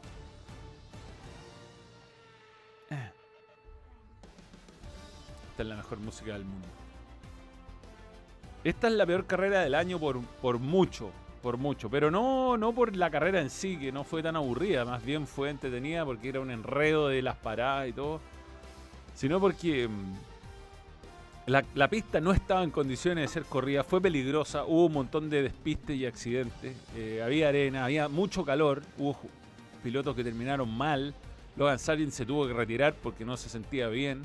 Eh. Esta es la mejor música del mundo. Esta es la peor carrera del año por, por mucho, por mucho. Pero no, no por la carrera en sí, que no fue tan aburrida. Más bien fue entretenida porque era un enredo de las paradas y todo. Sino porque mm, la, pista no estaba en condiciones de ser corrida. Fue peligrosa. Hubo un montón de despistes y accidentes. eh, había arena, había mucho calor. Hubo pilotos que terminaron mal. Logan Sargent se tuvo que retirar porque no se sentía bien.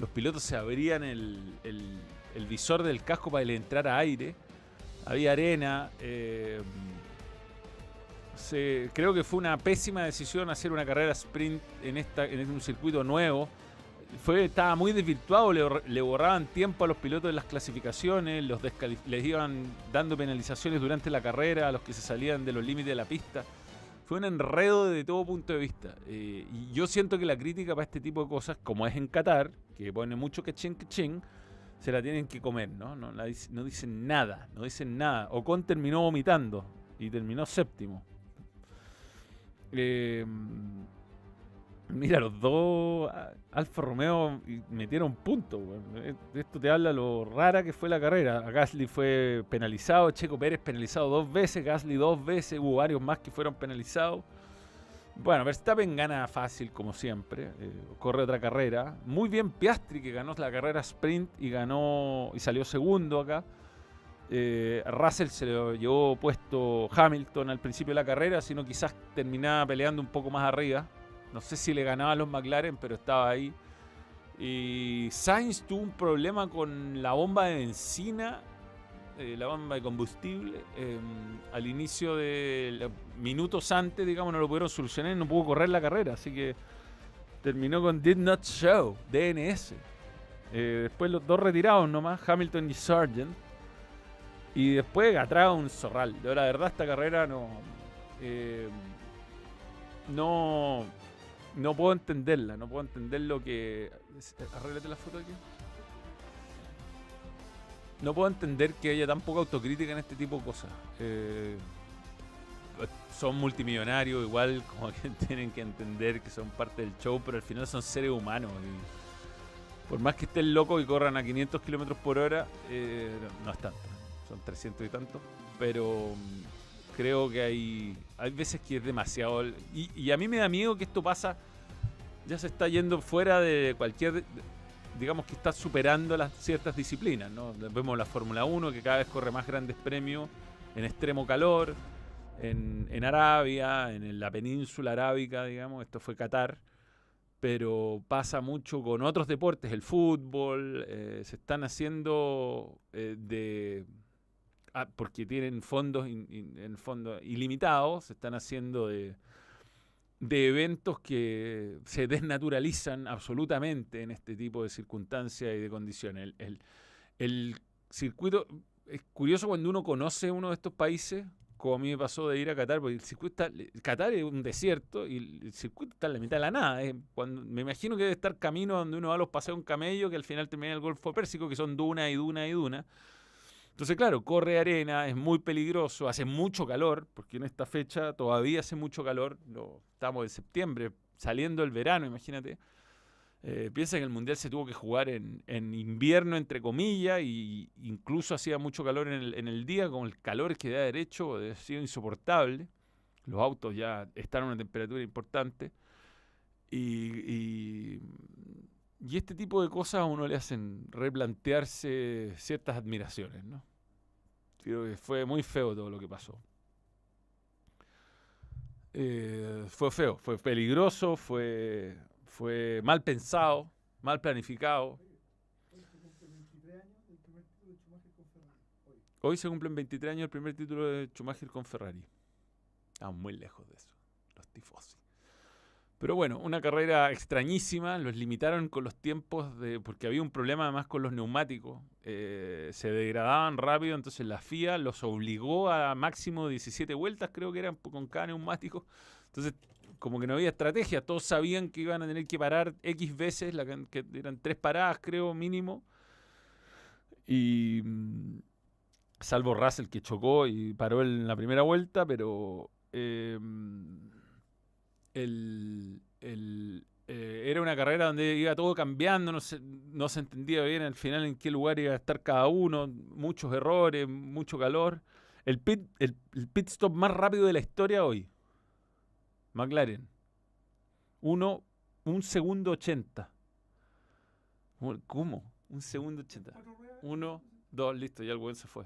Los pilotos se abrían el, visor del casco para que le entrara aire. Había arena. eh, creo que fue una pésima decisión hacer una carrera sprint en, en un circuito nuevo. Fue, estaba muy desvirtuado, le, bor- le borraban tiempo a los pilotos de las clasificaciones, les iban dando penalizaciones durante la carrera a los que se salían de los límites de la pista. Fue un enredo de todo punto de vista. Eh, y yo siento que la crítica para este tipo de cosas, como es en Qatar, que pone mucho que ching, se la tienen que comer, ¿no? No, no dicen nada, no dicen nada. Ocon terminó vomitando y terminó séptimo. Eh, mira, los dos Alfa Romeo metieron puntos. weón. Eh, Esto te habla lo rara que fue la carrera. Gasly fue penalizado, Checo Pérez penalizado dos veces, Gasly dos veces, hubo varios más que fueron penalizados. Bueno, Verstappen gana fácil como siempre, eh, corre otra carrera. Muy bien Piastri que ganó la carrera sprint y ganó y salió segundo acá. Eh, Russell se lo llevó puesto Hamilton al principio de la carrera, sino quizás terminaba peleando un poco más arriba. No sé si le ganaba a los McLaren, pero estaba ahí. Y Sainz tuvo un problema con la bomba de benzina, eh, la bomba de combustible. eh, al inicio de minutos antes, digamos, no lo pudieron solucionar y no pudo correr la carrera. Así que terminó con Did Not Show, DNS. Eh, después los dos retirados nomás, Hamilton y Sargent. Y después atrás un zorral. La verdad, esta carrera no. eh, no. No puedo entenderla. No puedo entender lo que. Arréglate la foto aquí. No puedo entender que haya tan poca autocrítica en este tipo de cosas. Eh, son multimillonarios, igual como que tienen que entender que son parte del show, pero al final son seres humanos. Por más que estén locos y corran a 500 kilómetros por hora, eh, no es tanto. Son 300 y tanto. Pero mm, creo que hay, hay veces que es demasiado. Y, a mí me da miedo que esto pasa. Ya se está yendo fuera de cualquier. Digamos que está superando las ciertas disciplinas. ¿no? Vemos la Fórmula 1 que cada vez corre más grandes premios en extremo calor. En, en Arabia, en la península arábica, digamos, esto fue Qatar. pero pasa mucho con otros deportes, el fútbol, eh, se están haciendo eh, de ah, porque tienen fondos in- in- en fondo ilimitados, están haciendo de, de eventos que se desnaturalizan absolutamente en este tipo de circunstancias y de condiciones. El, el- el circuito es curioso cuando uno conoce uno de estos países, como a mí me pasó de ir a Qatar, porque el circuito está, Qatar es un desierto y el- circuito está en la mitad de la nada. eh. Cuando, me imagino que debe estar camino donde uno va a los paseos en camello, que al final termina el Golfo Pérsico, que son duna y duna y duna. Entonces, claro, corre arena, es muy peligroso, hace mucho calor, porque en esta fecha todavía hace mucho calor, estamos en septiembre, saliendo el verano, imagínate. Eh, piensa que el Mundial se tuvo que jugar en, invierno, entre comillas, y incluso hacía mucho calor en el, día, con el calor que da derecho, ha sido insoportable. Los autos ya están a una temperatura importante. Y, y este tipo de cosas a uno le hacen replantearse ciertas admiraciones, ¿no? Creo que fue muy feo todo lo que pasó. Eh, fue feo, fue peligroso, fue, fue mal pensado, mal planificado. Hoy se cumple 23 años del primer título de Schumacher con Ferrari. Hoy. Hoy se cumplen 23 años el primer título de Schumacher con Ferrari. Estamos muy lejos de eso. Pero bueno, una carrera extrañísima, los limitaron con los tiempos, de, porque había un problema además con los neumáticos, eh, se degradaban rápido, entonces la FIA los obligó a máximo 17 vueltas, creo que eran con cada neumático, entonces como que no había estrategia, todos sabían que iban a tener que parar X veces, que eran tres paradas creo mínimo, y mm, salvo Russell que chocó y paró en la primera vuelta, pero eh, el, el, eh, era una carrera donde iba todo cambiando, no se, no se entendía bien al final en qué lugar iba a estar cada uno, muchos errores, mucho calor. El pit, el, pit stop más rápido de la historia hoy, McLaren. Uno, un segundo ochenta. ¿Cómo? Un segundo ochenta. Cuatro ruedas. Uno, dos, listo, ya el buen se fue.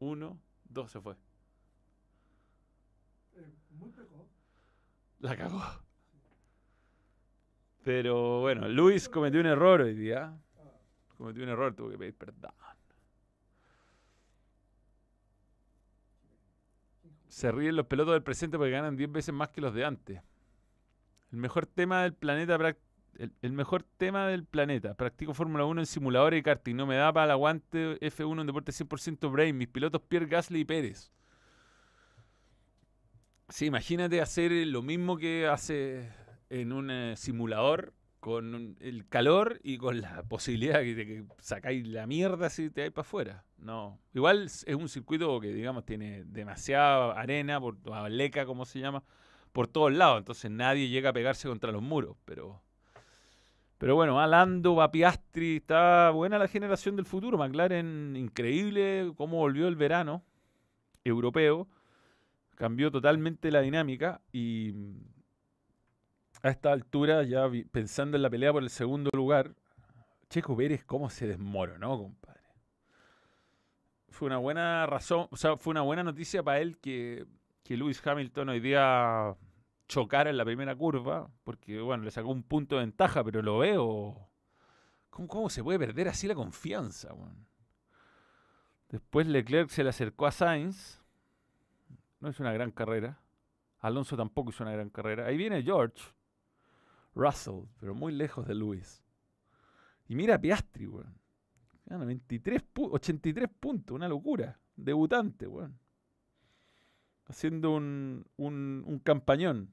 Uno, dos, se fue. Eh, muy. La cagó. Pero bueno, Luis cometió un error hoy día. Cometió un error, tuvo que pedir perdón. Se ríen los pelotos del presente porque ganan 10 veces más que los de antes. El mejor tema del planeta el mejor tema del planeta. Practico Fórmula 1 en simuladores y karting. No me da para el aguante F1 en deporte 100% brain. Mis pilotos Pierre Gasly y Pérez. Sí, imagínate hacer lo mismo que hace en un eh, simulador con el calor y con la posibilidad de que sacáis la mierda si te vais para afuera. No. Igual es un circuito que, digamos, tiene demasiada arena, por, o leca, como se llama, por todos lados. Entonces nadie llega a pegarse contra los muros. Pero, pero bueno, va Lando, va Piastri, está buena la generación del futuro. McLaren, increíble cómo volvió el verano europeo. Cambió totalmente la dinámica y mm, a esta altura, ya pensando en la pelea por el segundo lugar, Checo Pérez, cómo se desmoronó, compadre. Fue una buena razón, o sea, fue una buena noticia para él que, que Lewis Hamilton hoy día chocara en la primera curva, porque, bueno, le sacó un punto de ventaja, pero lo veo. ¿Cómo, cómo se puede perder así la confianza? Después Leclerc se le acercó a Sainz. No es una gran carrera. Alonso tampoco hizo una gran carrera. Ahí viene George. Russell, pero muy lejos de Lewis. Y mira a Piastri, weón. Gana 23 pu- 83 puntos, una locura. Debutante, weón. Haciendo un, un, un campañón.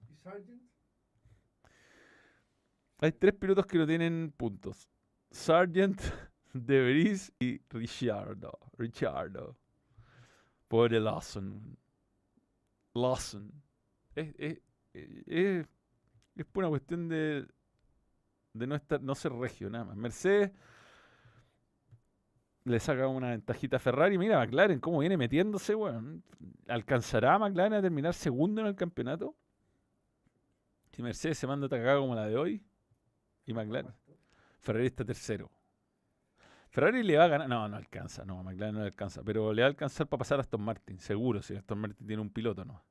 Hay tres pilotos que no tienen puntos. Sargent, De Vries y Ricciardo. Ricciardo. Pobre Lawson. Lawson. Es, es, es, es por una cuestión de, de no, estar, no ser regio, nada más. Mercedes le saca una ventajita a Ferrari. Mira McLaren cómo viene metiéndose, weón. ¿Alcanzará a McLaren a terminar segundo en el campeonato? Si Mercedes se manda a cagada como la de hoy. Y McLaren. Ferrari está tercero. Ferrari le va a ganar. No, no alcanza. No, McLaren no le alcanza. Pero le va a alcanzar para pasar a Aston Martin. Seguro, si Aston Martin tiene un piloto, ¿no?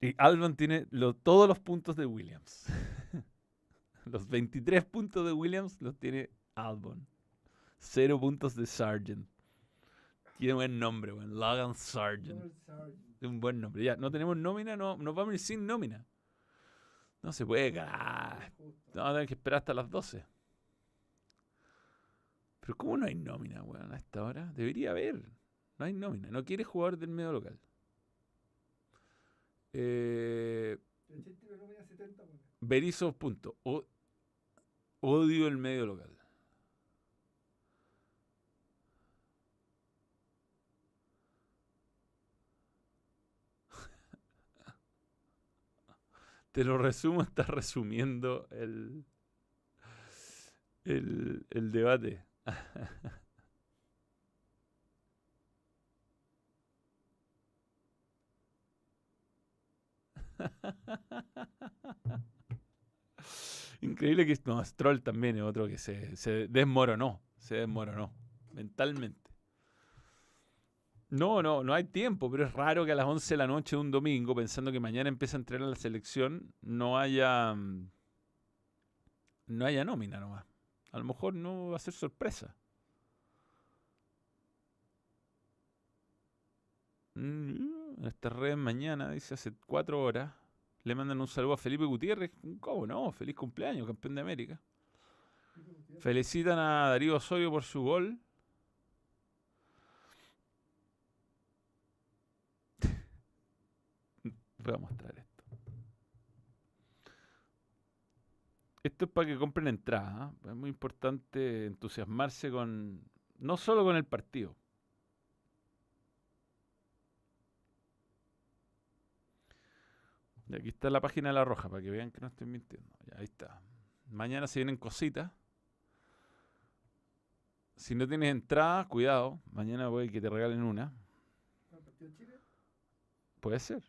Y Albon tiene lo- todos los puntos de Williams. los 23 puntos de Williams los tiene Albon. Cero puntos de Sargent. Tiene buen nombre, weón. Logan Sargent. Un buen nombre. Ya, no tenemos nómina, no, nos vamos a ir sin nómina. No se puede, ganar. A tener que esperar hasta las 12. Pero ¿cómo no hay nómina, weón, a esta hora? Debería haber. No hay nómina. No quiere jugador del medio local. Eh, El Chelsea me nómina 70, bueno. Berizzo, punto. O- odio el medio local. Te lo resumo, estás resumiendo el, el, el debate. Increíble que no, Stroll también es otro que se, se desmoronó, se desmoronó mentalmente. No, no, no hay tiempo, pero es raro que a las 11 de la noche de un domingo, pensando que mañana empieza a entrenar la selección, no haya mm, no haya nómina nomás. A lo mejor no va a ser sorpresa. Mm, En esta red mañana, dice hace cuatro horas, le mandan un saludo a Felipe Gutiérrez. ¿Cómo no? Feliz cumpleaños, campeón de América. Felicitan a Darío Osorio por su gol. Voy a mostrar esto. Es para que compren entradas. ¿ah? Es muy importante entusiasmarse con, no solo con el partido. Y aquí está la página de La Roja, para que vean que no estoy mintiendo. Ya, ahí está. Mañana se vienen cositas. Si no tienes entrada, cuidado. Mañana voy que te regalen una. ¿Para el partido de Chile? Puede ser.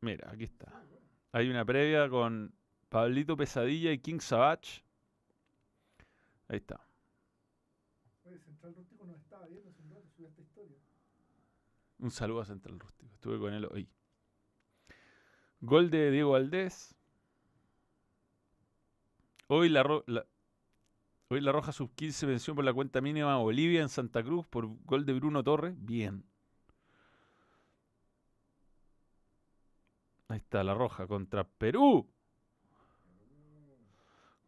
Mira, aquí está. Hay una previa con Pablito Pesadilla y King Savage. Ahí está. Oye, Central Rústico nos estaba viendo hace un rato, subió esta historia. Un saludo a Central Rústico. Estuve con él hoy. Gol de Diego Valdés. Hoy la, Ro- la- hoy la Roja Sub 15 venció por la cuenta mínima a Bolivia en Santa Cruz por gol de Bruno Torres. Bien. Ahí está la Roja contra Perú.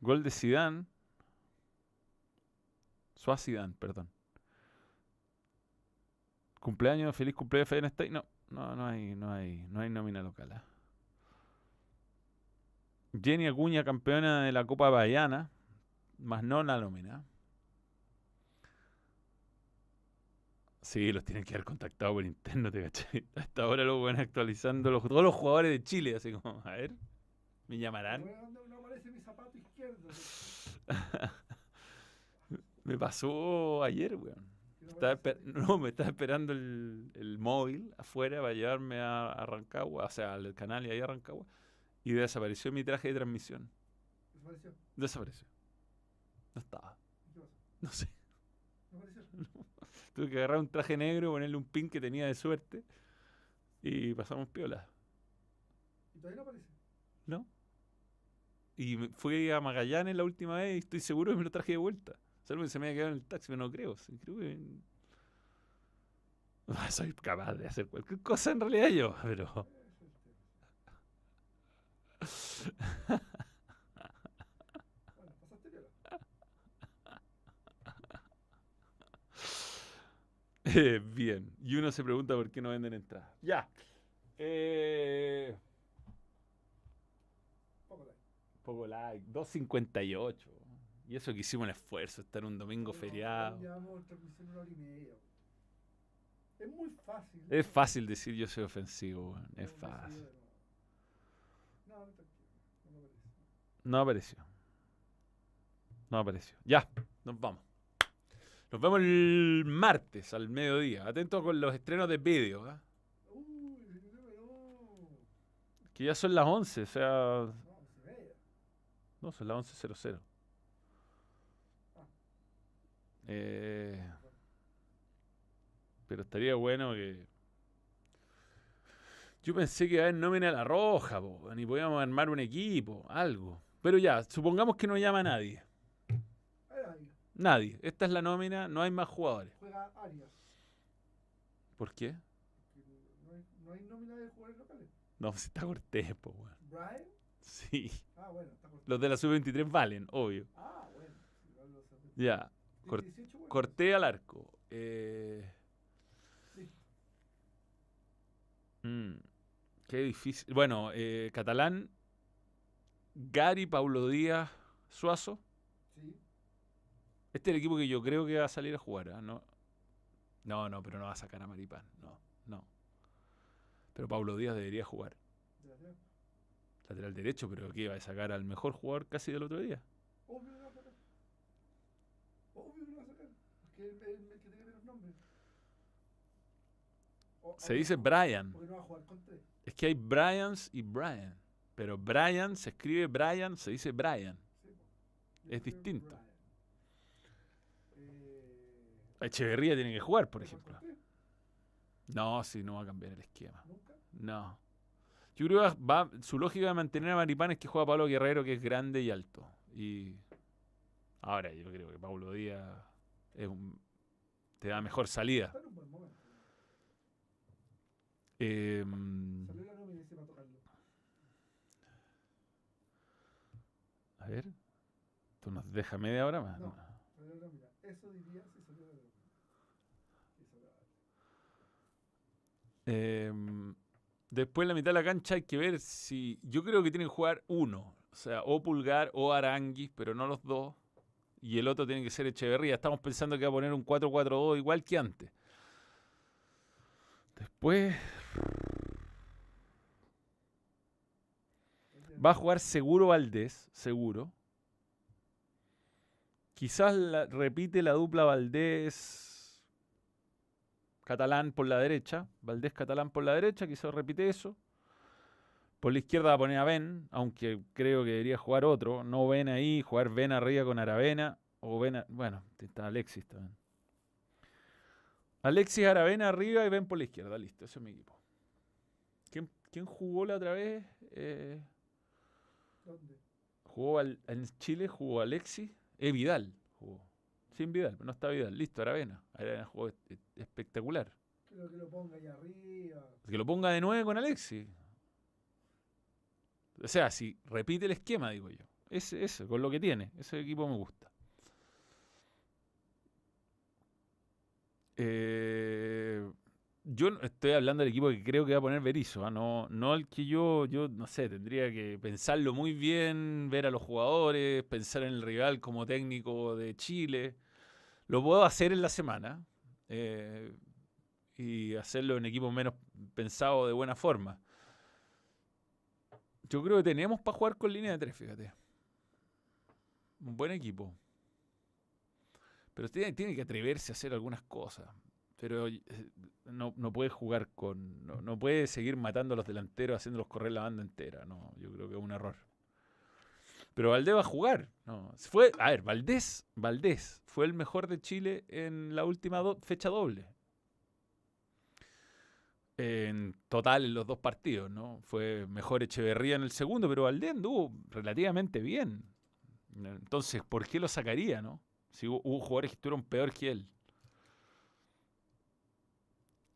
Gol de Sidán. Suazidán, perdón. Cumpleaños, feliz cumpleaños Fedenstein. No, no, no hay, no hay, no hay nómina local. ¿ah? Jenny Acuña, campeona de la Copa Baiana, más no la nómina. Sí, los tienen que haber contactado por interno, te caché. Hasta ahora lo van actualizando todos los jugadores de Chile, así como, a ver, me llamarán. Bueno, ¿dónde no aparece mi zapato izquierdo? Me pasó ayer, weón. No Estaba me estaba esperando el, el móvil afuera para llevarme a, a Rancagua, o sea, al canal y ahí a Rancagua. Y desapareció mi traje de transmisión. Desapareció. Desapareció. No estaba. ¿Qué pasó? No sé. No. Tuve que agarrar un traje negro, ponerle un pin que tenía de suerte. Y pasamos piola. Y todavía no aparece. ¿No? Y fui a Magallanes la última vez y estoy seguro que me lo traje de vuelta. Salvo que se me había quedado en el taxi, pero no creo. creo que... Ah, Soy capaz de hacer cualquier cosa en realidad yo, pero... Eh, bien. Y uno se pregunta por qué no venden entradas. Ya. Eh. Poco like. 2.58. Y eso que hicimos un esfuerzo, estar un domingo No, feriado. Llevamos transmisión una hora y media. Es muy fácil. Es fácil decir yo soy ofensivo. Es fácil. No, no. No apareció. No apareció. Ya, nos vamos. Nos vemos el martes al mediodía. Atento con los estrenos de vídeo, no, que ya son las 11, o sea, no, no, once y media. No, son las 11.00. Eh, pero estaría bueno que... Yo pensé que iba a haber nómina a la roja, po, ni podíamos armar un equipo, algo. Pero ya, supongamos que no llama a nadie. Nadie. Esta es la nómina, no hay más jugadores. Juega Arias. ¿Por qué? No hay, no hay nómina de jugadores locales. No, si está Cortés, po, weón. Brian. Sí. Ah, bueno, está. Los de la sub-23 valen, obvio. Ah, bueno. sí, sabes. Ya. Tiene Cor- 18 goles. Cortés al arco. Eh, Listo. mm, qué difícil. Bueno, eh, Catalán, Gary, Paulo Díaz, Suazo. Sí. Este es el equipo que yo creo que va a salir a jugar. ¿ah? No, no, no, pero no va a sacar a Maripán. No, no. Pero Paulo Díaz debería jugar. Lateral. Derecho, pero ¿qué? ¿Va a sacar al mejor jugador casi del otro día? Obvio que lo va a sacar. Obvio que lo va a sacar. Porque es el, el- el que tiene menos nombres. O- Se dice Brian. Porque no va a jugar con tres. Es que hay Bryans y Brian. Pero Brian se escribe Brian, se dice Brian. Sí. Es que distinto. Brian. Eh, Echeverría tiene que jugar, por ¿juega ejemplo. No, si no va a cambiar el esquema. Nunca. No. Yo creo que va, su lógica de mantener a Maripán es que juega Pablo Guerrero, que es grande y alto. Y ahora yo creo que Pablo Díaz es un- te da mejor salida. Em, va a tocarlo. a ver. Tú nos deja media hora más. No. Salió la nómina. Eso diría si salió la nómina. Después en la mitad de la cancha hay que ver si. Yo creo que tienen que jugar uno. O sea, o Pulgar o Aranguis, pero no los dos. Y el otro tiene que ser Echeverría. Estamos pensando que va a poner un 4-4-2 igual que antes. Después va a jugar seguro Valdés, seguro. Quizás repite la dupla Valdés Catalán por la derecha, Valdés Catalán por la derecha, quizás repite eso. Por la izquierda va a poner a Ben, aunque creo que debería jugar otro. No Ben ahí, jugar Ben arriba con Aravena. O Ben, a- bueno, está Alexis también. Alexis Aravena arriba y Ben por la izquierda, listo, ese es mi equipo. ¿Quién, quién jugó la otra vez? Eh, ¿Dónde? jugó al- en Chile, jugó Alexis. Eh, Vidal jugó. Sin Vidal, no está Vidal. Listo, Aravena. Aravena jugó es- es- espectacular. Creo que lo ponga ahí arriba. Que lo ponga de 9 con Alexis. O sea, si repite el esquema, digo yo. Ese, ese, con lo que tiene. Ese equipo me gusta. Eh, yo estoy hablando del equipo que creo que va a poner Berizzo, ¿ah? no, no el que yo, yo no sé, tendría que pensarlo muy bien, ver a los jugadores, pensar en el rival como técnico de Chile. Lo puedo hacer en la semana eh, y hacerlo en equipos menos pensados de buena forma. Yo creo que tenemos para jugar con línea de tres, fíjate. Un buen equipo. Pero tiene, tiene que atreverse a hacer algunas cosas. Pero eh, no, no puede jugar con. No, no puede seguir matando a los delanteros haciéndolos correr la banda entera. No, yo creo que es un error. Pero Valdés va a jugar. No, fue, a ver, Valdés, Valdés fue el mejor de Chile en la última fecha doble. En total en los dos partidos, ¿no? Fue mejor Echeverría en el segundo, pero Valdés anduvo relativamente bien. Entonces, ¿por qué lo sacaría, no? Si hubo, jugadores que estuvieron peor que él.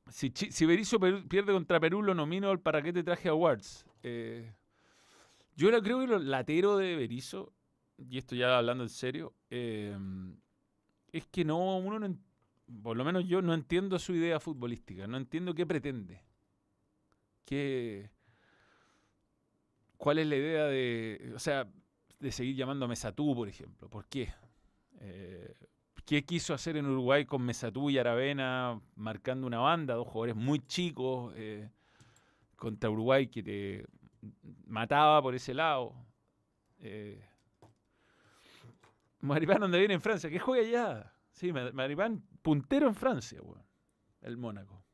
Si, si pierde contra Perú, lo nomino al para qué te traje awards. Eh, yo la- creo que lo latero de Berizzo, y esto ya hablando en serio, eh, es que no, uno no, por lo menos yo no entiendo su idea futbolística, no entiendo qué pretende. ¿Qué, ¿Cuál es la idea de, o sea, de seguir llamando a Mesatú, por ejemplo? ¿Por qué? Eh, ¿Qué quiso hacer en Uruguay con Mesatú y Aravena marcando una banda? Dos jugadores muy chicos eh, contra Uruguay que te mataba por ese lado. Eh, Maripán donde viene en Francia, que juega allá. Sí, Ma- Maripán puntero en Francia. El Mónaco.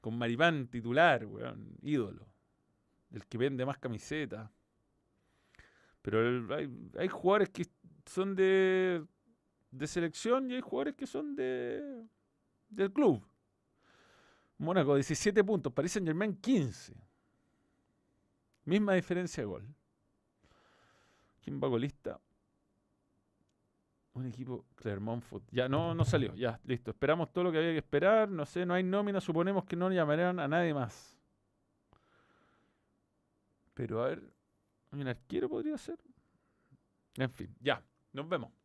Con Maripán titular, ídolo. El que vende más camisetas. Pero hay, hay jugadores que son de, de selección y hay jugadores que son de del club. Mónaco 17 puntos, Paris Saint Germain 15. Misma diferencia de gol. ¿Quién va golista? Un equipo Clermont Foot. Ya no, no salió, ya, listo. Esperamos todo lo que había que esperar. No sé, no hay nómina, suponemos que no llamarán a nadie más. Pero a ver, un arquero podría ser. En fin, ya, nos vemos.